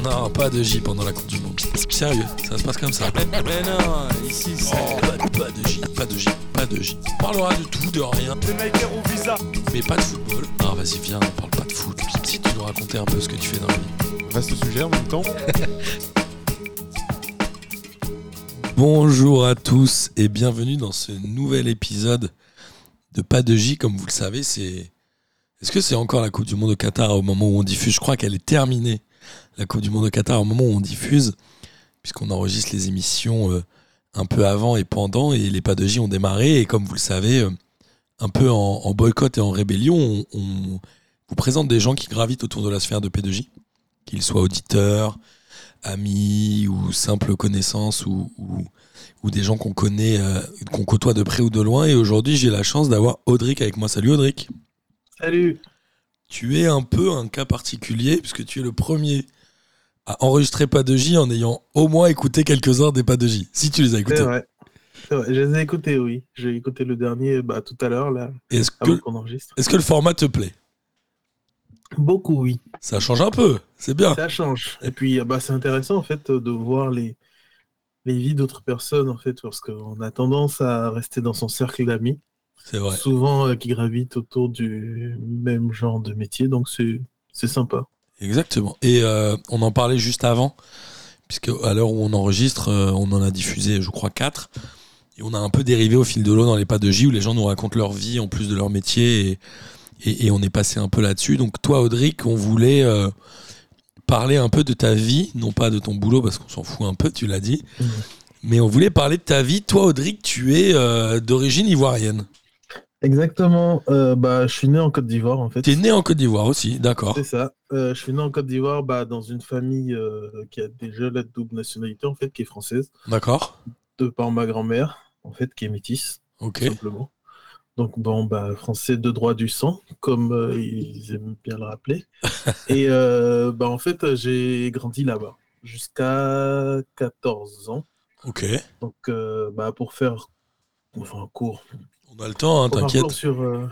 on n'aura pas de J pendant la Coupe du Monde. Sérieux, ça se passe comme ça. Mais non, ici c'est. Oh, pas, pas de J, pas de J, pas de J. On parlera de tout, de rien, Les mecs au visa. mais pas de football. Ah, vas-y, viens, on parle pas de foot. Si tu nous racontais un peu ce que tu fais dans la vie. Vaste sujet en même temps. Bonjour à tous et bienvenue dans ce nouvel épisode de Pas de J. Comme vous le savez, c'est. Est-ce que c'est encore la Coupe du Monde au Qatar au moment où on diffuse? Je crois qu'elle est terminée, la Coupe du Monde au Qatar au moment où on diffuse, puisqu'on enregistre les émissions euh, un peu avant et pendant, et les Pas de J ont démarré. Et comme vous le savez, euh, un peu en, boycott et en rébellion, on, vous présente des gens qui gravitent autour de la sphère de P2J, qu'ils soient auditeurs, amis ou simples connaissances ou des gens qu'on connaît, euh, qu'on côtoie de près ou de loin. Et aujourd'hui, j'ai la chance d'avoir Audric avec moi. Salut Audric. Salut. Tu es un peu un cas particulier puisque tu es le premier à enregistrer pas de J en ayant au moins écouté quelques heures des pas de J. Si tu les as écoutés. vrai. C'est vrai. Je les ai écoutés, oui. J'ai écouté le dernier bah, tout à l'heure, là, Est-ce avant que, qu'on enregistre. est-ce que le format te plaît? Beaucoup, oui. Ça change un peu, c'est bien. Ça change. Et puis, bah, c'est intéressant, en fait, de voir les, les vies d'autres personnes, en fait, parce qu'on a tendance à rester dans son cercle d'amis, vrai. souvent euh, qui gravitent autour du même genre de métier, donc c'est c'est sympa. Exactement. Et euh, on en parlait juste avant, puisque à l'heure où on enregistre, euh, on en a diffusé, je crois, quatre. Et on a un peu dérivé au fil de l'eau dans les pas de J, où les gens nous racontent leur vie en plus de leur métier. Et, et- et on est passé un peu là-dessus. Donc toi, Audric, on voulait parler un peu de ta vie, non pas de ton boulot, parce qu'on s'en fout un peu, tu l'as dit. Mhm. Mais on voulait parler de ta vie. Toi, Audric, tu es d'origine ivoirienne. Exactement. Euh, bah, je suis né en Côte d'Ivoire, en fait. Tu es né en Côte d'Ivoire aussi, d'accord. C'est ça. Euh, je suis né en Côte d'Ivoire bah, dans une famille euh, qui a déjà la double nationalité, en fait, qui est française. D'accord. de par ma grand-mère, en fait, qui est métisse, Ok. tout simplement. Donc, bon, bah, français de droit du sang, comme ils aiment bien le rappeler. Et bah, en fait, j'ai grandi là-bas jusqu'à 14 ans. Ok. Donc, bah, pour faire enfin, un cours, On a le temps, hein, t'inquiète. sur euh,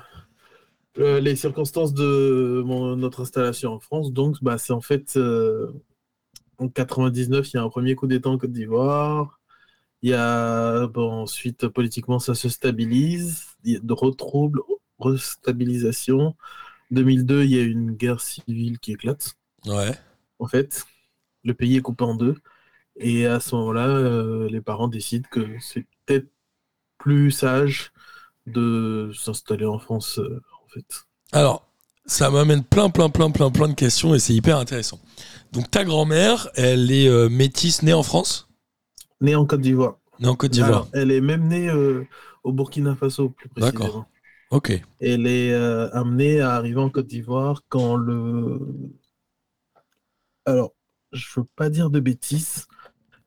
euh, les circonstances de mon- notre installation en France. Donc, bah, c'est en fait euh, en 99, il y a un premier coup d'État en Côte d'Ivoire. Il y a bon, ensuite politiquement ça se stabilise, il y a de retroubles, restabilisation. 2002, il y a une guerre civile qui éclate. Ouais. En fait, le pays est coupé en deux. Et à ce moment-là, euh, les parents décident que c'est peut-être plus sage de s'installer en France, euh, en fait. Alors, ça m'amène plein, plein, plein, plein, plein de questions et c'est hyper intéressant. Donc, ta grand-mère, elle est euh, métisse, née en France? Née en Côte d'Ivoire. Née en Côte d'Ivoire. Elle est même née euh, au Burkina Faso, plus D'accord. précisément. Ok. Elle est euh, amenée à arriver en Côte d'Ivoire quand le... Alors, je veux pas dire de bêtises.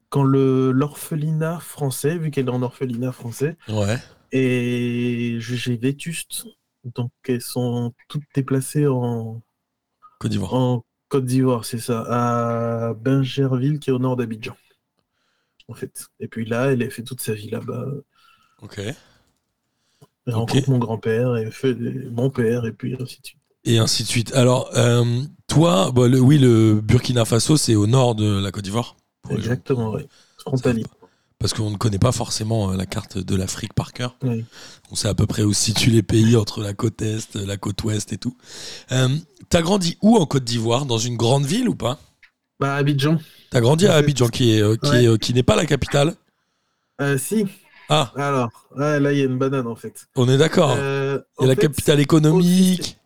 Quand le l'orphelinat français, vu qu'elle est en orphelinat français, Ouais. Est jugé vétuste. Donc, elles sont toutes déplacées en, Côte d'Ivoire. en Côte d'Ivoire, c'est ça, à Bingerville, qui est au nord d'Abidjan. En fait. Et puis là, elle a fait toute sa vie là-bas. Ok. Elle rencontre mon grand-père, et fait mon père, et puis ainsi de suite. Et ainsi de suite. Alors, euh, toi, bah, le, oui, le Burkina Faso, c'est au nord de la Côte d'Ivoire. Exactement, oui. Frontalier. Parce qu'on ne connaît pas forcément euh, la carte de l'Afrique par cœur. Oui. On sait à peu près où se situent les pays entre la côte Est, la côte Ouest et tout. Euh, T'as grandi où en Côte d'Ivoire? Dans une grande ville ou pas? Bah, Abidjan. T'as grandi à Abidjan, qui est, euh, qui Ouais. est, euh, qui n'est pas la capitale? Si. Ah, Alors, ouais, là, il y a une banane, en fait. on est d'accord. En la capitale économique.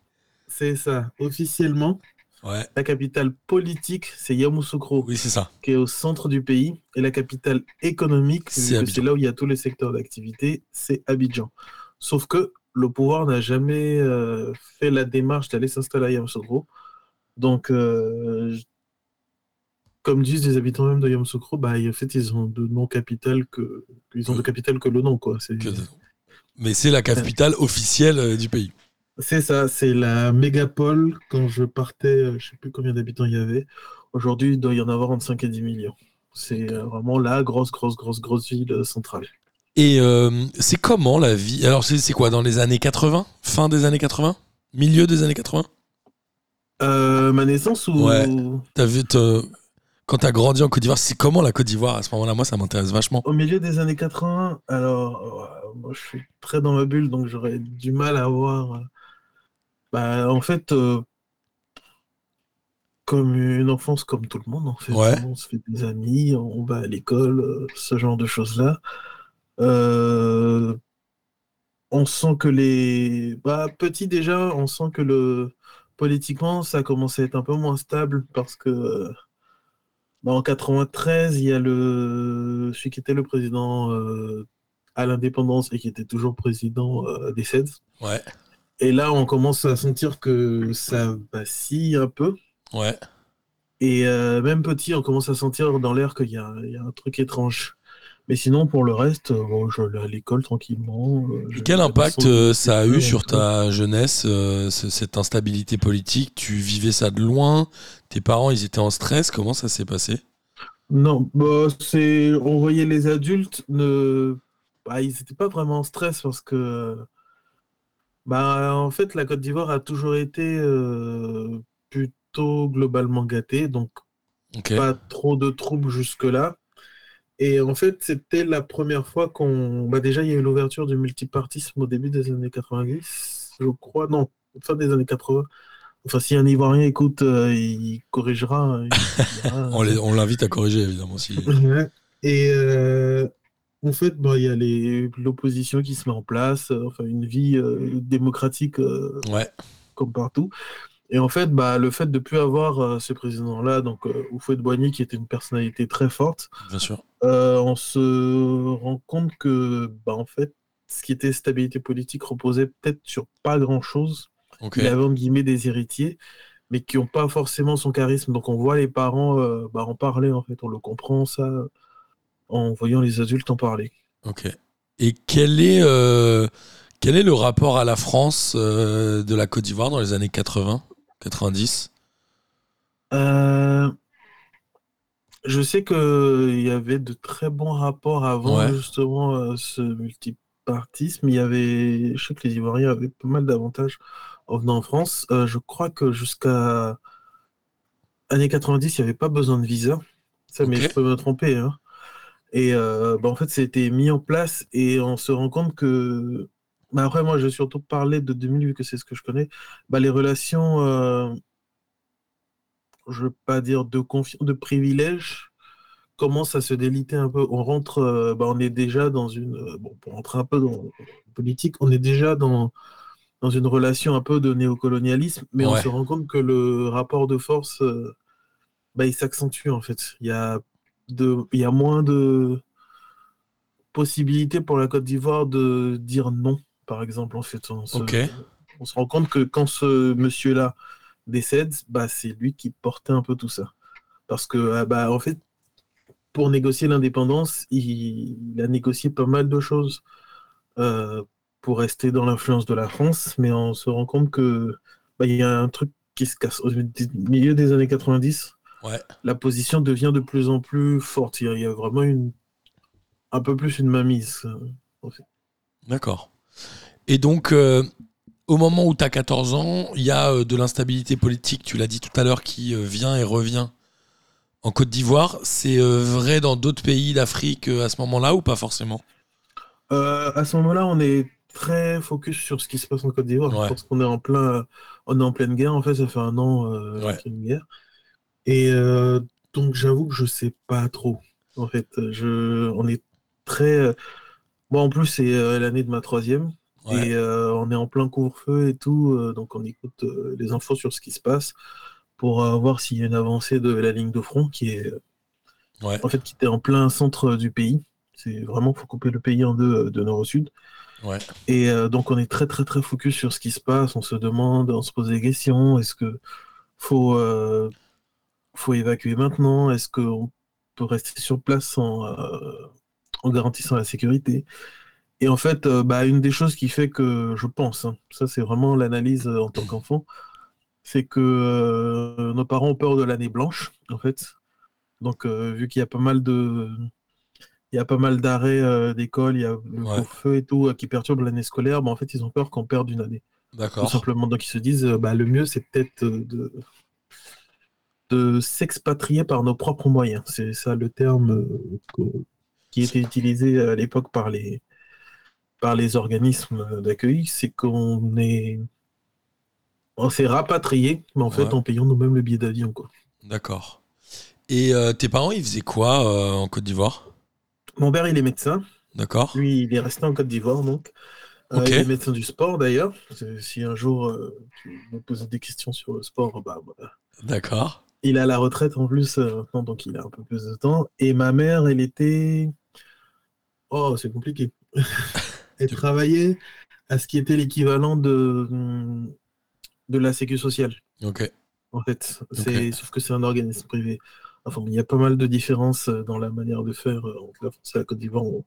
C'est ça. Officiellement, Ouais, la capitale politique, c'est Yamoussoukro. oui, c'est ça. qui est au centre du pays, et la capitale économique, C'est là où il y a tous les secteurs d'activité, c'est Abidjan. Sauf que le pouvoir n'a jamais euh, fait la démarche d'aller s'installer à Yamoussoukro. Donc, euh, comme disent les habitants même de Yamoussoukro, bah, en fait, ils ont de nom capital que ils ont de capitale que le nom, quoi. Mais c'est la capitale officielle euh, du pays. C'est ça, c'est la mégapole. Quand je partais, euh, je sais plus combien d'habitants il y avait. Aujourd'hui, il doit y en avoir entre 5 et 10 millions. C'est euh, vraiment la grosse, grosse, grosse, grosse ville euh, centrale. Et euh, c'est comment la vie? Alors, c'est quoi Dans les années 80 Fin des années 80 Milieu des années 80 Euh, ma naissance ou? Ouais. Vu, Quand tu as grandi en Côte d'Ivoire, c'est comment la Côte d'Ivoire à ce moment-là? Moi, ça m'intéresse vachement. Au milieu des années 80, alors, moi, je suis très dans ma bulle, donc j'aurais du mal à voir. Bah, en fait, euh, comme une enfance comme tout le monde, en fait. Ouais. On se fait des amis, on va à l'école, euh, ce genre de choses-là. Euh, on sent que les... Bah, petit déjà, on sent que le... Politiquement, ça commence à être un peu moins stable parce que bah, en 93, il y a le... celui qui était le président euh, à l'indépendance et qui était toujours président euh, des CEDS. Ouais, Et là, on commence à sentir que ça vacille un peu. ouais. Et euh, même petit, on commence à sentir dans l'air qu'il y, a il y a un truc étrange. Mais sinon, pour le reste, euh, bon, je vais à l'école tranquillement. euh, je- quel impact façon- ça a eu sur ta jeunesse, euh, ce- cette instabilité politique? Tu vivais ça de loin? Tes parents, ils étaient en stress? Comment ça s'est passé? Non, bah, c'est... on voyait les adultes, ne... bah, ils n'étaient pas vraiment en stress parce que, bah, en fait, la Côte d'Ivoire a toujours été euh, plutôt globalement gâtée, donc pas trop de troubles jusque-là. Et en fait, c'était la première fois qu'on... Bah, déjà, il y a eu l'ouverture du multipartisme au début des années 90, je crois, non, fin des années 80. Enfin, si un Ivoirien écoute, euh, il corrigera. il dira, On l'invite à corriger, évidemment. Si... Et euh, en fait, bah, il y a l'opposition qui se met en place, euh, enfin une vie euh, démocratique euh, Ouais, comme partout. Et en fait, bah, le fait de ne plus avoir ce président-là, donc euh, Houphouët-Boigny, qui était une personnalité très forte, bien sûr. on se rend compte que, bah, en fait, ce qui était stabilité politique reposait peut-être sur pas grand-chose. Ok. Il avait entre guillemets des héritiers, mais qui n'ont pas forcément son charisme. Donc on voit les parents euh, bah, en parler, en fait, on le comprend ça en voyant les adultes en parler. Ok. Et quel est, euh, quel est le rapport à la France euh, de la Côte d'Ivoire dans les années 80, 90 Euh, Je sais qu'il y avait de très bons rapports avant Ouais. justement ce multipartisme. Il y avait, je sais que les Ivoiriens avaient pas mal d'avantages en venant en France. Je crois que jusqu'à années 90, il n'y avait pas besoin de visa. Ça, mais je peux me tromper. hein. Et euh, bah, en fait, c'était mis en place et on se rend compte que. bah, après, moi, je vais surtout parler de 2000 vu que c'est ce que je connais. Bah, les relations. euh, je veux pas dire de confiance, de privilège, commence à se déliter un peu. On rentre, euh, bah, on est déjà dans une, bon, pour rentrer un peu dans la politique, on est déjà dans, dans une relation un peu de néocolonialisme, mais on se rend compte que le rapport de force, bah, il s'accentue en fait. Il y a de, il y a moins de possibilités pour la Côte d'Ivoire de dire non, par exemple, en fait. On se, Ok. on se rend compte que quand ce monsieur-là décède, bah, c'est lui qui portait un peu tout ça. Parce que, ah, bah, en fait, pour négocier l'indépendance, il, il a négocié pas mal de choses euh, pour rester dans l'influence de la France, mais on se rend compte que bah, il y a un truc qui se casse. Au milieu des années 90, Ouais. la position devient de plus en plus forte. Il y a, vraiment une, un peu plus une mainmise. euh, D'accord. Et donc, euh, au moment où tu as 14 ans, il y a euh, de l'instabilité politique, tu l'as dit tout à l'heure, qui vient et revient en Côte d'Ivoire. C'est vrai dans d'autres pays d'Afrique à ce moment-là ou pas forcément? Euh, à ce moment-là, on est très focus sur ce qui se passe en Côte d'Ivoire Ouais. parce qu'on est en plein, on est en pleine guerre. En fait, ça fait un an euh, Ouais. qu'il y a une guerre. Et euh, donc, j'avoue que je sais pas trop. En fait, je, on est très. euh, Moi, en plus, c'est euh, l'année de ma troisième Ouais. et euh, on est en plein couvre-feu et tout. euh, donc, on écoute euh, les infos sur ce qui se passe pour euh, voir s'il y a une avancée de la ligne de front qui est Ouais. en fait qui était en plein centre du pays. C'est vraiment faut couper le pays en deux euh, de nord au sud. Ouais. Et euh, donc on est très très très focus sur ce qui se passe, on se demande, on se pose des questions, est-ce que faut, euh, faut évacuer maintenant, est-ce qu'on peut rester sur place en, euh, en garantissant la sécurité? Et en fait, euh, bah, une des choses qui fait que je pense, hein, ça c'est vraiment l'analyse euh, en tant qu'enfant, c'est que euh, nos parents ont peur de l'année blanche, en fait. Donc vu qu'il y a pas mal de... Il y a pas mal d'arrêts euh, d'école, il y a le Ouais. couvre-feu et tout euh, qui perturbe l'année scolaire. Bah, en fait, ils ont peur qu'on perde une année. Tout D'accord. simplement. Donc, ils se disent, euh, bah, le mieux, c'est peut-être de, de s'expatrier par nos propres moyens. C'est ça le terme euh, que- qui était utilisé à l'époque par les, par les organismes d'accueil. C'est qu'on est. On s'est rapatrié, mais en fait Ouais. en payant nous-mêmes le billet d'avion. Quoi. D'accord. Et euh, tes parents, ils faisaient quoi euh, en Côte d'Ivoire? Mon père, il est médecin. D'accord. Lui, il est resté en Côte d'Ivoire, donc. Euh, il est médecin du sport, d'ailleurs. Si un jour tu me poses des questions sur le sport, bah, voilà. D'accord. Il est à la retraite en plus euh, maintenant, donc il a un peu plus de temps. Et ma mère, elle était. Oh, c'est compliqué. elle travaillait à ce qui était l'équivalent de, de la Sécu sociale, Ok. en fait. C'est... Sauf que c'est un organisme privé. Enfin, il y a pas mal de différences euh, dans la manière de faire euh, entre la France et la Côte d'Ivoire. On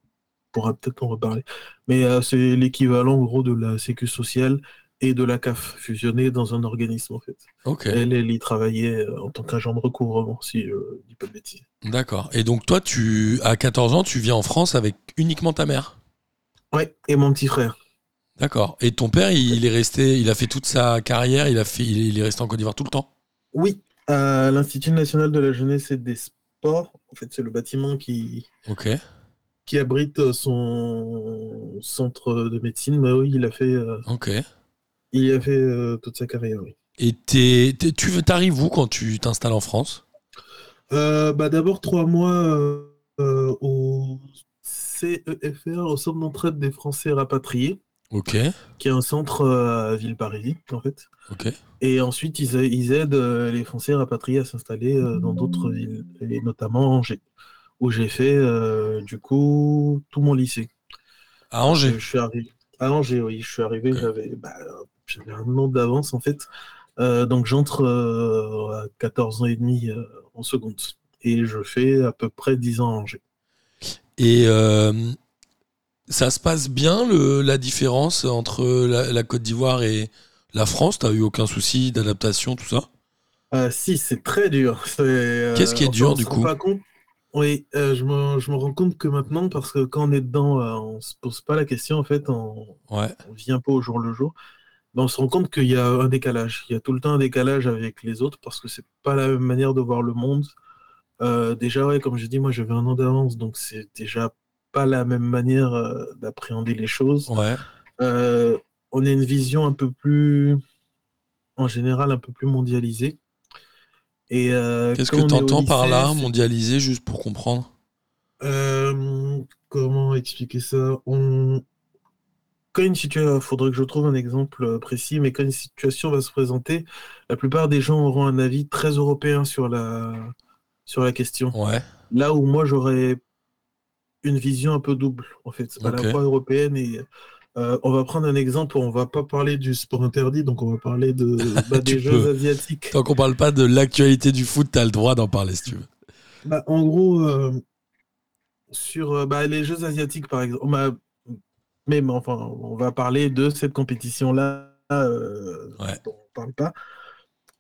pourra peut-être en reparler. Mais euh, c'est l'équivalent, en gros, de la Sécu sociale et de la CAF, fusionnée dans un organisme, en fait. Ok. Elle, elle y travaillait euh, en tant qu'agent de recouvrement, si je dis pas de bêtises. D'accord. Et donc toi, tu, à 14 ans, tu viens en France avec uniquement ta mère? Ouais, et mon petit frère. D'accord. Et ton père, il, il est resté, il a fait toute sa carrière, il a fait, il, il est resté en Côte d'Ivoire tout le temps? Oui, à l'Institut national de la jeunesse et des sports. En fait, c'est le bâtiment qui, Ok. qui abrite son centre de médecine. Bah oui, il a fait, euh, Ok. Il a fait euh, toute sa carrière. Oui. Et tu t'arrives où quand tu t'installes en France? Euh, bah, D'abord, trois mois euh, euh, au CEFR, au Centre d'entraide des Français rapatriés, Ok. qui est un centre à Villeparisis, en fait. Ok. Et ensuite, ils, aident les Français rapatriés à s'installer dans d'autres villes, et notamment Angers, où j'ai fait, du coup, tout mon lycée. À Angers. Je suis arrivé à Angers, oui. Je suis arrivé, j'avais bah, j'avais un an d'avance, en fait. Euh, donc, j'entre euh, à 14 ans et demi euh, en seconde. Et je fais à peu près 10 ans à Angers. Et euh, ça se passe bien le, la différence entre la, la Côte d'Ivoire et la France? T'as eu aucun souci d'adaptation, tout ça? Si, c'est très dur. Qu'est-ce qui est dur, du coup? pas compte. Oui, euh, je, me, je me rends compte que maintenant, parce que quand on est dedans, euh, on se pose pas la question, en fait, on, Ouais. on vit un peu au jour le jour. Ben, on se rend compte qu'il y a un décalage. Il y a tout le temps un décalage avec les autres parce que c'est pas la même manière de voir le monde. Euh, déjà, ouais, comme j'ai dit, moi j'avais un an d'avance, donc c'est déjà pas la même manière euh, d'appréhender les choses. Ouais. Euh, on a une vision un peu plus, en général, un peu plus mondialisée. Et Qu'est-ce que au t'entends par là, mondialisé, juste pour comprendre? Comment expliquer ça? On... Quand une situation, faudrait que je trouve un exemple euh, précis, mais quand une situation va se présenter, la plupart des gens auront un avis très européen sur la, sur la question. Ouais. Là où moi j'aurais une vision un peu double, en fait, à Ok. la fois européenne et. euh, on va prendre un exemple, on va pas parler du sport interdit, donc on va parler de, bah, des Tu Jeux peux. asiatiques. Tant qu'on parle pas de l'actualité du foot, t'as le droit d'en parler si tu veux. Bah, en gros, euh, sur bah, les Jeux asiatiques, par exemple, on m'a- même enfin, on va parler de cette compétition-là euh, Ouais. dont on parle pas.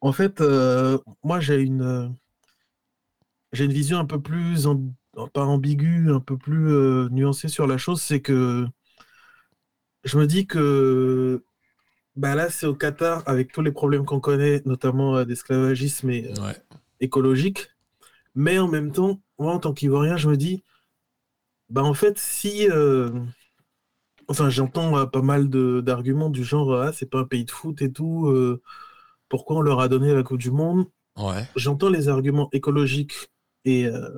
En fait, euh, moi, j'ai une, euh, j'ai une vision un peu plus, amb- pas ambiguë, un peu plus euh, nuancée sur la chose. C'est que je me dis que bah, là, c'est au Qatar, avec tous les problèmes qu'on connaît, notamment d'esclavagisme et, Ouais. écologique. Mais en même temps, moi, en tant qu'Ivoirien, je me dis, bah en fait, si... euh, Enfin, j'entends euh, pas mal d'arguments du genre, ah, c'est pas un pays de foot et tout, euh, pourquoi on leur a donné la Coupe du Monde? Ouais. J'entends les arguments écologiques et euh,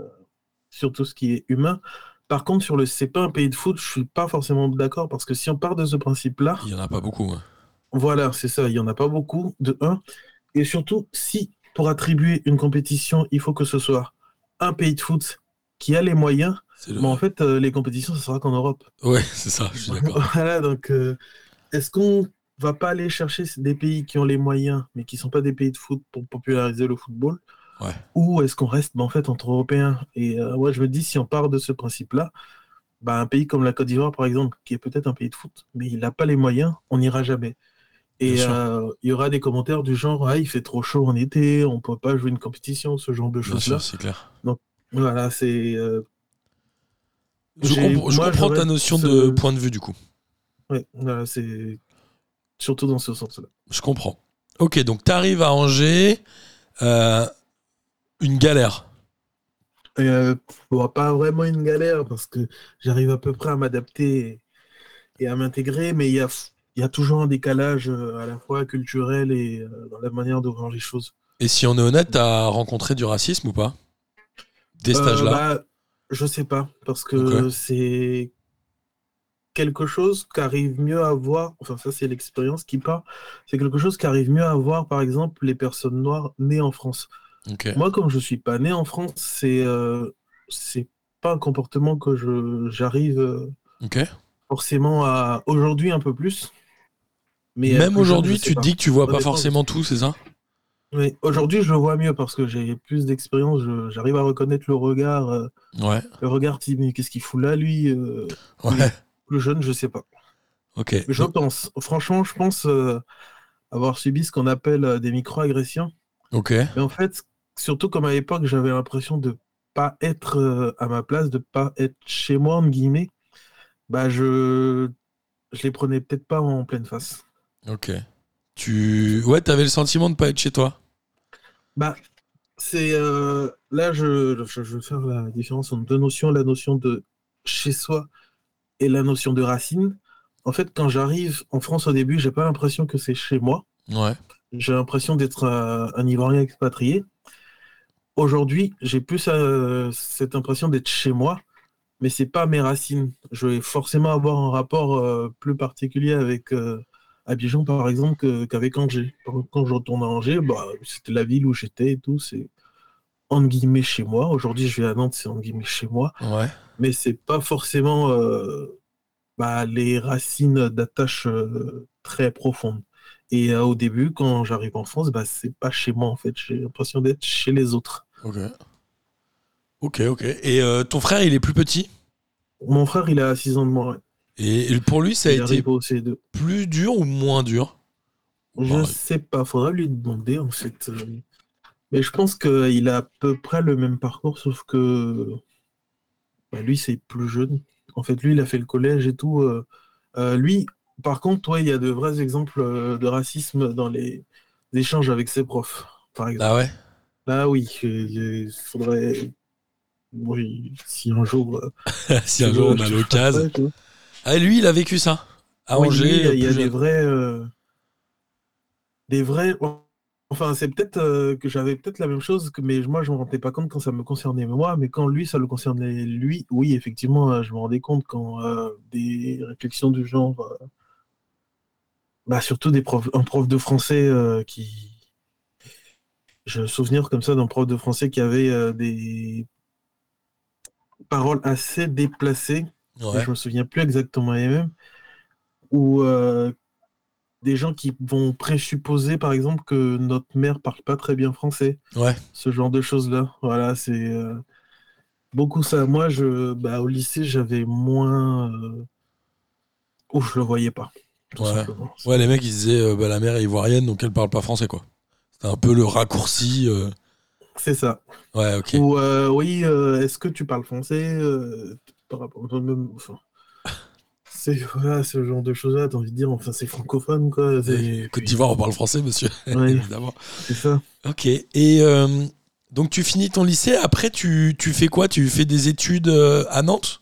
sur tout ce qui est humain. Par contre, sur le c'est pas un pays de foot, je suis pas forcément d'accord parce que si on part de ce principe-là, Il y en a pas beaucoup. hein. voilà, c'est ça, il y en a pas beaucoup, de un. Et surtout, si pour attribuer une compétition, il faut que ce soit un pays de foot qui a les moyens, le- mais en fait, euh, les compétitions, ça sera qu'en Europe. Ouais, c'est ça, je suis d'accord. Voilà, donc euh, est-ce qu'on va pas aller chercher des pays qui ont les moyens, mais qui sont pas des pays de foot pour populariser le football? Ouais. Ou est-ce qu'on reste bah, en fait entre Européens? Et euh, ouais, je me dis, si on part de ce principe-là, bah, un pays comme la Côte d'Ivoire, par exemple, qui est peut-être un pays de foot, mais il n'a pas les moyens, on n'ira jamais. Et euh, il y aura des commentaires du genre, ah, il fait trop chaud en été, on peut pas jouer une compétition, ce genre de Bien choses-là. sûr, c'est clair. Voilà, c'est. euh, Je, moi, comprends ta notion ce- de point de vue du coup. voilà, c'est surtout dans ce sens-là. Je comprends. Ok, donc tu arrives à Angers. euh, Une galère. Euh, bon, pas vraiment une galère parce que j'arrive à peu près à m'adapter et à m'intégrer, mais il y a, il y a toujours un décalage euh, à la fois culturel et dans la manière de voir les choses. Et si on est honnête, t'as rencontré du racisme ou pas? Euh, âge-là bah, je sais pas, parce que c'est quelque chose qu'arrive mieux à voir, enfin ça c'est l'expérience qui part, c'est quelque chose qu'arrive mieux à voir par exemple les personnes noires nées en France. Moi comme je suis pas né en France, c'est euh, c'est pas un comportement que je j'arrive euh, forcément à aujourd'hui un peu plus. Mais euh, Même aujourd'hui, tu te dis que tu vois pas forcément tout, c'est ça? Oui, aujourd'hui je le vois mieux parce que j'ai plus d'expérience, je- j'arrive à reconnaître le regard, euh, Ouais. le regard mais qu'est-ce qu'il fout là lui euh, Ouais. Plus jeune, je sais pas. Ok. Mais je pense, franchement, je pense euh, avoir subi ce qu'on appelle euh, des micro-agressions. Ok. Mais en fait, surtout comme à l'époque, j'avais l'impression de pas être euh, à ma place, de pas être chez moi, entre guillemets, bah je, je les prenais peut-être pas en pleine face. Ok. Tu. Ouais, t'avais le sentiment de pas être chez toi Bah, c'est euh, là, je, je, je veux faire la différence entre deux notions, la notion de chez soi et la notion de racine. En fait, quand j'arrive en France au début, j'ai pas l'impression que c'est chez moi. Ouais. J'ai l'impression d'être un, un Ivoirien expatrié. Aujourd'hui, j'ai plus euh, cette impression d'être chez moi, mais c'est pas mes racines. Je vais forcément avoir un rapport euh, plus particulier avec Abidjan, par exemple, qu'avec Angers. Quand je retourne à Angers, bah, c'était la ville où j'étais et tout. C'est entre guillemets chez moi. Aujourd'hui, je vais à Nantes, c'est entre guillemets chez moi, Ouais. mais c'est pas forcément euh, bah, les racines d'attache euh, très profondes. Et euh, au début, quand j'arrive en France, bah, c'est pas chez moi en fait. J'ai l'impression d'être chez les autres. Ok. Ok, ok. Et ton frère, il est plus petit? Mon frère, il a 6 ans de moins. Et pour lui, ça a été arrive au C2. plus dur ou moins dur? Je Ouais. sais pas, faudra lui demander en fait. euh. Mais je pense qu'il a à peu près le même parcours, sauf que bah, lui, c'est plus jeune. En fait, lui, il a fait le collège et tout. euh. Euh, lui, par contre, ouais, il y a de vrais exemples de racisme dans les échanges avec ses profs, par exemple. Ah ouais? Là, oui, euh, il faudrait. Oui, si un jour. Si un jour on a l'occasion. Ah, lui, il a vécu ça. À Oui, Angers. lui, il y a, des vrais. euh, Des vrais. Enfin, c'est peut-être euh, que j'avais peut-être la même chose, que- mais moi, je me rendais pas compte quand ça me concernait moi, mais quand lui, ça le concernait lui, oui, effectivement, euh, je me rendais compte quand euh, des réflexions du genre. Bah, surtout des profs, un prof de français qui. J'ai un souvenir comme ça d'un prof de français qui avait des paroles assez déplacées Ouais. je me souviens plus exactement les mêmes, ou euh, des gens qui vont présupposer, par exemple, que notre mère parle pas très bien français, Ouais. ce genre de choses-là. Voilà, c'est euh, beaucoup ça. Moi, je, bah, au lycée, j'avais moins. Euh... Oh, je le voyais pas. Ouais. les mecs, ils disaient euh, bah, la mère est ivoirienne, donc elle parle pas français, quoi. C'était un peu le raccourci. C'est ça. Ouais, ok. Ou oui, est-ce que tu parles français par rapport même, enfin, c'est voilà, ce genre de choses-là, t'as envie de dire, enfin, c'est francophone, quoi. c'est- Côte d'Ivoire, on parle français, monsieur. Ouais. Évidemment. C'est ça. Ok. Et euh, donc, tu finis ton lycée. Après, tu, tu fais quoi? Tu fais des études euh, à Nantes?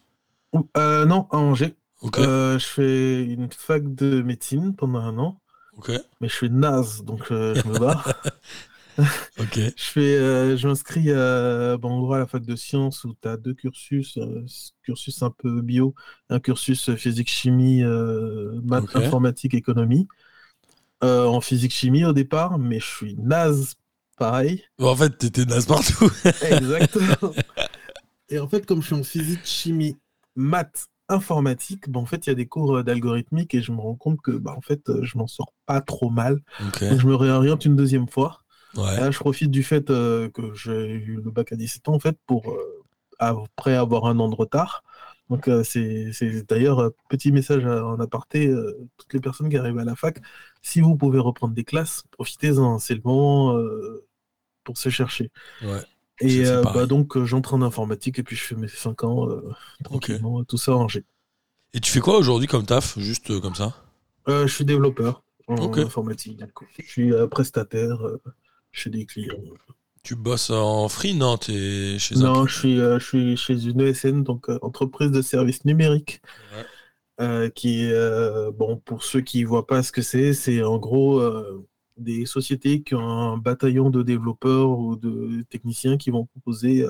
Euh, non, à Angers. Ok. Euh, je fais une fac de médecine pendant un an, Ok. mais je suis naze, donc euh, je me barre. Ok. je fais, euh, je m'inscris à, bon, en gros, à la fac de sciences où tu as deux cursus, euh, cursus un peu bio, un cursus physique-chimie, euh, maths, informatique, économie. Euh, en physique-chimie au départ, mais je suis naze, pareil. Bon, en fait, t'étais naze partout. Exactement. Et en fait, comme je suis en physique, chimie, maths, informatique, bah, en fait, il y a des cours euh, d'algorithmique et je me rends compte que bah, en fait, euh, je m'en sors pas trop mal. Donc, je me réoriente une deuxième fois. Ouais. Là, je profite du fait euh, que j'ai eu le bac à 17 ans, en fait, pour euh, après avoir un an de retard. Donc, euh, c'est d'ailleurs un petit message en aparté, toutes les personnes qui arrivent à la fac, si vous pouvez reprendre des classes, profitez-en, c'est le moment pour se chercher. Ouais. Et bah, donc, j'entre en informatique et puis je fais mes 5 ans tranquillement, tout ça en G. Et tu fais quoi aujourd'hui comme taf Juste comme ça? Je suis développeur en informatique. Je suis prestataire chez des clients. Tu bosses en free Non, t'es chez un Non, je suis, euh, je suis chez une ESN, donc euh, entreprise de services numériques, Ouais. euh, qui bon, pour ceux qui voient pas ce que c'est, c'est en gros des sociétés qui ont un bataillon de développeurs ou de techniciens qui vont proposer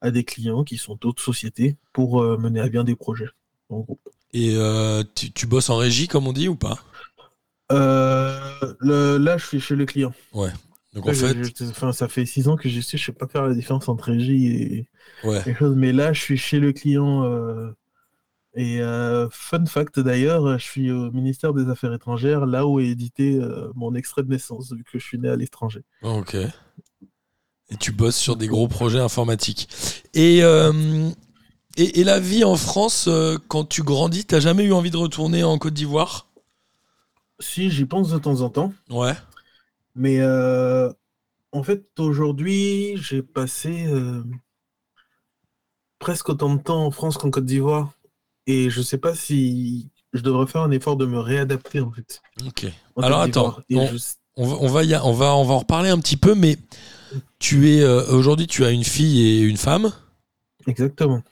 à des clients qui sont d'autres sociétés pour mener à bien des projets, en gros. Et tu, tu bosses en régie, comme on dit, ou pas? Euh, le- là, je suis chez le client. Donc Là, en je- fait, je- enfin, ça fait six ans que je sais, je sais pas faire la différence entre régie et, ouais. quelque chose. Mais là, je suis chez le client. euh, et euh, fun fact d'ailleurs, je suis au ministère des Affaires étrangères, là où est édité euh, mon extrait de naissance, vu que je suis né à l'étranger. Ok. Et tu bosses sur des gros projets informatiques. Et, et, et la vie en France, quand tu grandis, t'as jamais eu envie de retourner en Côte d'Ivoire? Si, j'y pense de temps en temps. Ouais. Mais euh, en fait, aujourd'hui, j'ai passé euh, presque autant de temps en France qu'en Côte d'Ivoire. Et je sais pas si je devrais faire un effort de me réadapter, en fait. Ok. en Alors, attends, on- je- On va, on, va y a- on, va, on va en reparler un petit peu, mais tu es euh, aujourd'hui, tu as une fille et une femme? Exactement.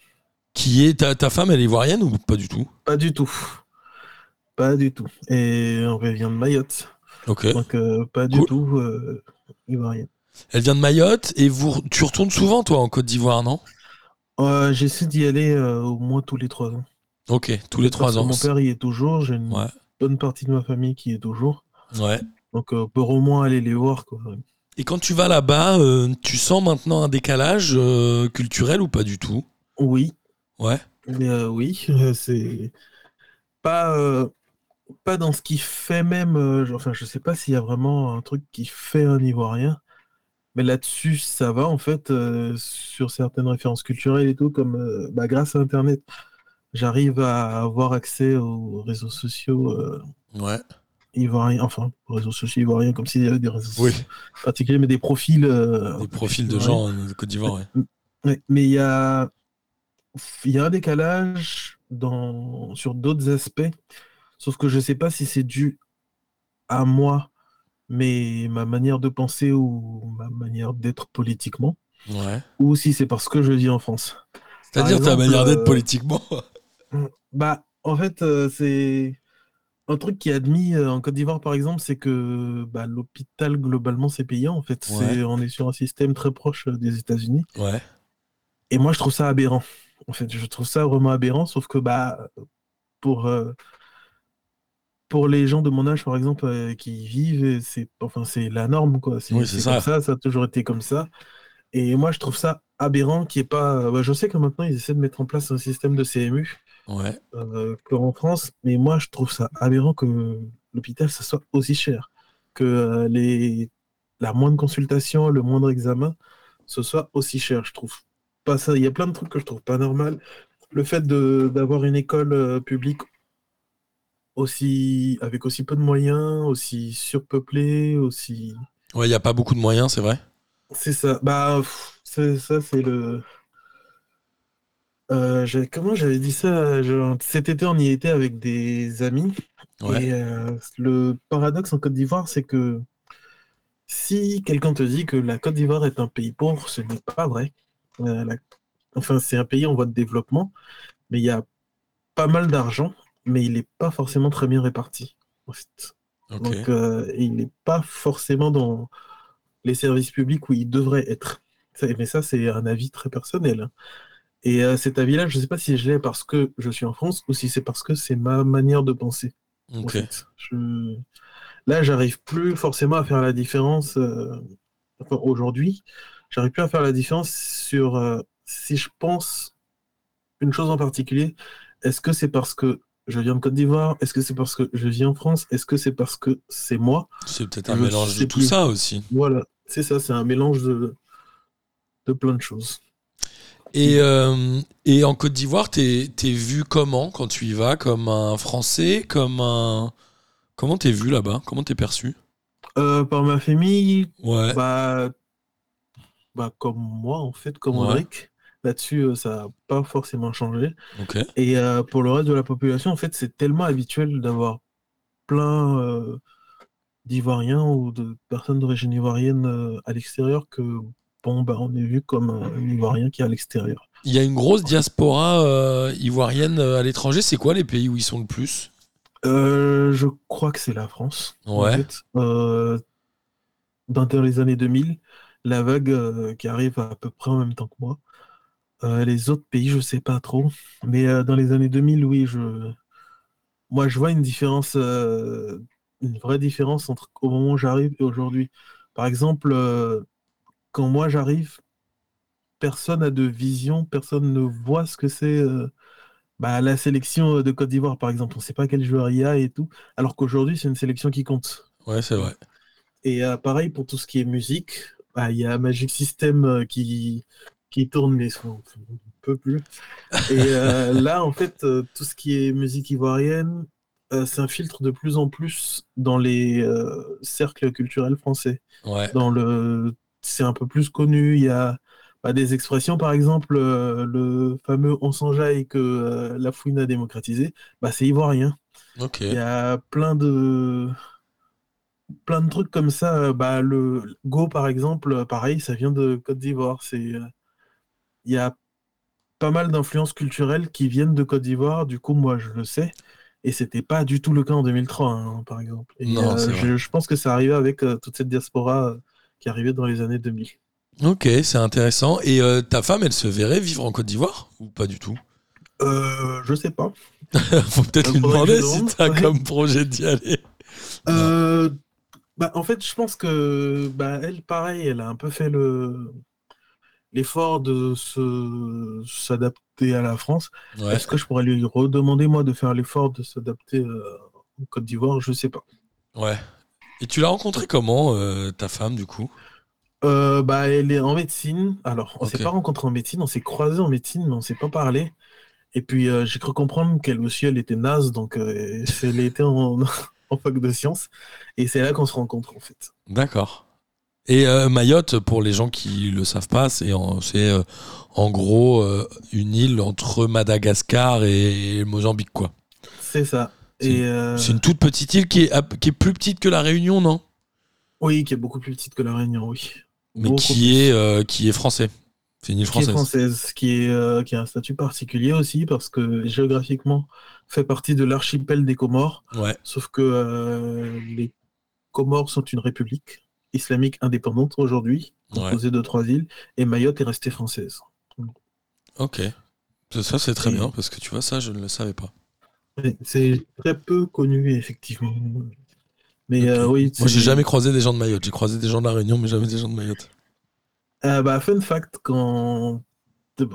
Qui est ta, ta femme, elle est ivoirienne ou pas du tout? Pas du tout. Pas du tout. Et on revient de Mayotte. Donc, euh, pas du Cool. tout euh, ivoirien. Elle vient de Mayotte et vous, tu retournes souvent toi en Côte d'Ivoire, non? Euh, J'essaie d'y aller au moins tous les trois ans. Ok, tous les trois ans. Mon père y est toujours. J'ai une Ouais. bonne partie de ma famille qui est toujours. Ouais. Donc, euh, on peut au moins aller les voir. Quoi. Et quand tu vas là-bas, euh, tu sens maintenant un décalage euh, culturel ou pas du tout? Oui, Ouais. oui, c'est pas, pas dans ce qui fait même. euh, enfin, je sais pas s'il y a vraiment un truc qui fait un Ivoirien. Mais là-dessus, ça va en fait, euh, sur certaines références culturelles et tout, comme euh, bah, grâce à Internet, j'arrive à avoir accès aux réseaux sociaux Ouais. ivoiriens, enfin, aux réseaux sociaux ivoiriens, comme s'il y avait des réseaux Oui. sociaux particuliers, mais des profils. Des profils de gens de Côte d'Ivoire, ouais. Mais il y a, y a un décalage dans, sur d'autres aspects, sauf que je sais pas si c'est dû à moi, mais ma manière de penser ou ma manière d'être politiquement, Ouais. ou si c'est parce que je vis en France. C'est-à-dire ta manière d'être euh, politiquement. Bah, en fait, euh, c'est un truc qui est admis euh, en Côte d'Ivoire, par exemple, c'est que bah, l'hôpital, globalement, c'est payant. En fait, Ouais. on est sur un système très proche des États-Unis. Ouais. Et moi, je trouve ça aberrant. En fait, je trouve ça vraiment aberrant, sauf que bah, pour, pour les gens de mon âge, par exemple, euh, qui y vivent, c'est enfin, c'est la norme, quoi. C'est Oui, c'est c'est ça. ça, ça a toujours été comme ça. Et moi, je trouve ça aberrant qu'il n'y ait pas. bah, je sais que maintenant, ils essaient de mettre en place un système de CMU, Ouais. euh, en France, mais moi, je trouve ça aberrant que l'hôpital, ça soit aussi cher. Que euh, les... la moindre consultation, le moindre examen, ce soit aussi cher. Je trouve pas ça. Il y a plein de trucs que je trouve pas normal. Le fait d'avoir une école euh, publique aussi avec aussi peu de moyens, aussi surpeuplée, aussi. Ouais, il n'y a pas beaucoup de moyens, c'est vrai. C'est ça. Bah, c'est ça, c'est le. Euh, comment j'avais dit ça? Je- Cet été, on y était avec des amis. Ouais. Et euh, le paradoxe en Côte d'Ivoire, c'est que si quelqu'un te dit que la Côte d'Ivoire est un pays pauvre, ce n'est pas vrai. Euh, la- Enfin, c'est un pays en voie de développement, mais il y a pas mal d'argent, mais il n'est pas forcément très bien réparti. en fait. Donc, euh, il n'est pas forcément dans les services publics où il devrait être. Mais ça, c'est un avis très personnel. Et euh, cet avis-là, je ne sais pas si je l'ai parce que je suis en France ou si c'est parce que c'est ma manière de penser. en Ok. fait. Je... Là, j'arrive plus forcément à faire la différence. euh, enfin, aujourd'hui, j'arrive plus à faire la différence sur euh, si je pense une chose en particulier. Est-ce que c'est parce que je viens de Côte d'Ivoire? Est-ce que c'est parce que je vis en France? Est-ce que c'est parce que c'est moi? C'est peut-être un Je mélange de tout plus. ça aussi. Voilà, c'est ça, c'est un mélange de, de plein de choses. Et, euh, et en Côte d'Ivoire, t'es es vu comment quand tu y vas? Comme un Français? Comme un. Comment t'es vu là-bas? Comment t'es perçu? Euh, par ma famille, Ouais. bah, bah, comme moi, en fait, comme Ouais. Là-dessus, euh, ça n'a pas forcément changé. Et euh, pour le reste de la population, en fait, c'est tellement habituel d'avoir plein euh, d'Ivoiriens ou de personnes d'origine ivoirienne à l'extérieur que pont, bah, on est vu comme un Ivoirien qui est à l'extérieur. Il y a une grosse diaspora euh, ivoirienne à l'étranger. C'est quoi les pays où ils sont le plus? Euh, je crois que c'est la France. en Ouais. fait. Euh, dans, les années 2000, la vague qui arrive à peu près en même temps que moi. Euh, les autres pays, je sais pas trop. Mais euh, dans les années 2000, oui, je... moi, je vois une différence, euh, une vraie différence entre au moment où j'arrive et aujourd'hui. Par exemple, quand moi j'arrive, personne n'a de vision, personne ne voit ce que c'est bah, la sélection de Côte d'Ivoire, par exemple. On ne sait pas quel joueur il y a et tout. Alors qu'aujourd'hui, c'est une sélection qui compte. Ouais, c'est vrai. Et pareil pour tout ce qui est musique, bah, il y a Magic System qui, qui tourne, mais on ne peut plus. Et euh, là, en fait, euh, tout ce qui est musique ivoirienne euh, s'infiltre de plus en plus dans les euh, cercles culturels français. Ouais. Dans le... C'est un peu plus connu, il y a bah, des expressions, par exemple, le fameux on s'enjaille que la fouine a démocratisé, bah, c'est ivoirien. Ok. Il y a plein de plein de trucs comme ça. Bah, le Go, par exemple, pareil, ça vient de Côte d'Ivoire. C'est, il y a pas mal d'influences culturelles qui viennent de Côte d'Ivoire. Du coup, moi, je le sais. Et c'était pas du tout le cas en 2003, hein, par exemple. Et, Non, euh, je, je pense que ça arrivait avec euh, toute cette diaspora euh, qui arrivait dans les années 2000. Ok, c'est intéressant. Et ta femme, elle se verrait vivre en Côte d'Ivoire ou pas du tout? Euh, je sais pas. Faut peut-être lui demander si t'as ouais. comme projet d'y aller. Bah, en fait, je pense que bah, elle, pareil, elle a un peu fait le l'effort de se s'adapter à la France. Ouais. Est-ce que je pourrais lui redemander, moi, de faire l'effort de s'adapter euh, en Côte d'Ivoire? Je sais pas. Ouais. Et tu l'as rencontrée comment, euh, ta femme, du coup? Euh, bah, elle est en médecine. Alors, on s'est pas rencontrés en médecine, on s'est croisés en médecine, mais on s'est pas parlé. Et puis, euh, j'ai cru comprendre qu'elle aussi, elle était naze, donc euh, elle était en, en fac de sciences. Et c'est là qu'on se rencontre, en fait. D'accord. Et euh, Mayotte, pour les gens qui le savent pas, c'est en, c'est, euh, en gros euh, une île entre Madagascar et Mozambique, quoi. C'est ça. C'est- Et C'est une toute petite île qui est, qui est plus petite que la Réunion, non? Oui, qui est beaucoup plus petite que la Réunion, oui. Mais Beaucoup qui est, qui est français. C'est une île qui est française. française, qui est qui a un statut particulier aussi parce que géographiquement fait partie de l'archipel des Comores, Ouais. sauf que les Comores sont une république islamique indépendante aujourd'hui, Ouais. composée de trois îles, et Mayotte est restée française. Ok. Ça, c'est très Et- bien parce que tu vois, ça, je ne le savais pas. C'est très peu connu effectivement. Mais Ok. euh, oui, Moi, j'ai jamais croisé des gens de Mayotte. J'ai croisé des gens de la Réunion, mais jamais des gens de Mayotte. Euh, bah, fun fact, quand...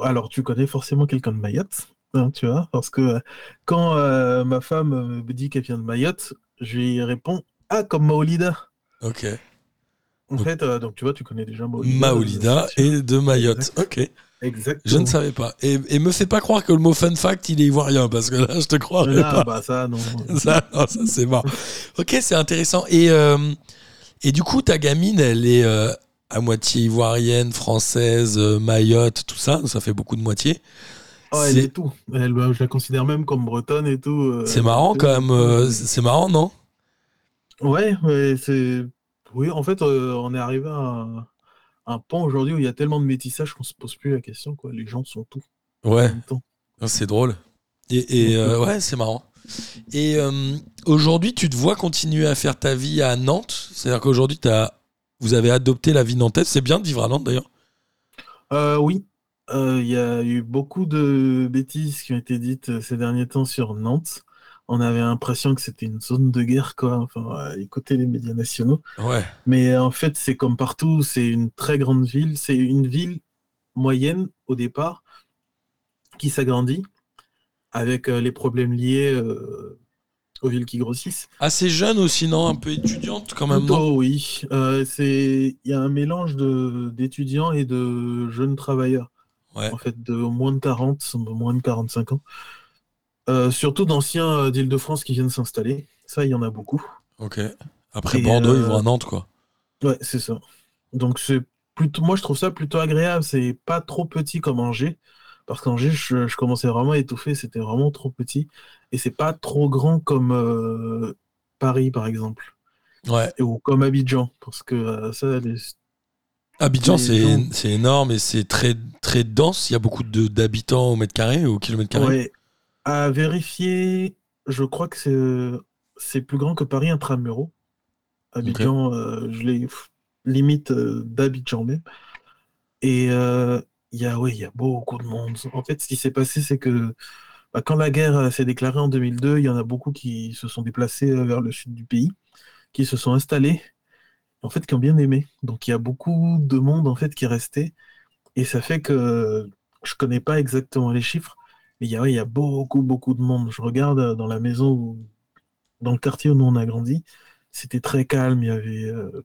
Alors, tu connais forcément quelqu'un de Mayotte, hein, tu vois, parce que euh, quand euh, ma femme euh, me dit qu'elle vient de Mayotte, je lui réponds « Ah, comme Maolida Ok. ». En Donc- fait, euh, donc tu vois, tu connais déjà Maolida. Maolida euh, sûr. et de Mayotte. Ok. Exactement. Je ne savais pas. Et, et me fais pas croire que le mot fun fact, il est ivoirien, parce que là, je te croirais Là, pas. bah ça, non. Ça, non, ça, c'est marrant. Ok, c'est intéressant. Et, euh, et du coup, ta gamine, elle est euh, à moitié ivoirienne, française, Mayotte, tout ça. Ça fait beaucoup de moitié. Oh, elle est tout. Elle, bah, je la considère même comme bretonne et tout. C'est marrant quand même. c'est marrant, non? Ouais, ouais, c'est. Oui, en fait, euh, on est arrivé à un, un pan aujourd'hui où il y a tellement de métissage qu'on se pose plus la question, quoi. Les gens sont tout en Ouais, même temps? Ah, c'est drôle. Et, et, euh, ouais, c'est marrant. Et euh, aujourd'hui, tu te vois continuer à faire ta vie à Nantes? C'est-à-dire qu'aujourd'hui, vous avez adopté la vie nantaise. C'est bien de vivre à Nantes d'ailleurs. Euh, oui, il y a eu beaucoup de bêtises qui ont été dites ces derniers temps sur Nantes. On avait l'impression que c'était une zone de guerre, quoi. Enfin, euh, écoutez les médias nationaux. Ouais. Mais en fait, c'est comme partout, c'est une très grande ville. C'est une ville moyenne au départ qui s'agrandit avec euh, les problèmes liés euh, aux villes qui grossissent. Assez jeune aussi, non? Un peu étudiante quand même, non? Plutôt, oui. Euh, c'est, il y a un mélange d'étudiants et de jeunes travailleurs. Ouais. En fait, de moins de 40, moins de 45 ans. Euh, surtout d'anciens euh, d'Île-de-France qui viennent s'installer. Ça, il y en a beaucoup. Ok. Après Et, Bordeaux, ils euh, vont à Nantes, quoi. Ouais, c'est ça. Donc, c'est plutôt, moi, je trouve ça plutôt agréable. C'est pas trop petit comme Angers. Parce qu'Angers, je, je commençais vraiment à étouffer. C'était vraiment trop petit. Et c'est pas trop grand comme euh, Paris, par exemple. Ouais. Ou comme Abidjan. Parce que euh, ça, les- Abidjan, c'est énorme et c'est très, très dense. Il y a beaucoup d'habitants au mètre carré, au kilomètre carré. Ouais. À vérifier, je crois que c'est plus grand que Paris intramuros. Abidjan, euh, je l'ai pff, limite euh, d'Abidjan même. Et euh, il y a, ouais, il y a beaucoup de monde. En fait, ce qui s'est passé, c'est que bah, quand la guerre euh, s'est déclarée en 2002, il y en a beaucoup qui se sont déplacés euh, vers le sud du pays, qui se sont installés, en fait, qui ont bien aimé. Donc, il y a beaucoup de monde, en fait, qui est resté. Et ça fait que je connais pas exactement les chiffres, mais il y a, ouais, il y a beaucoup, beaucoup de monde. Je regarde euh, dans la maison, où- dans le quartier où nous on a grandi, c'était très calme. Il y avait euh,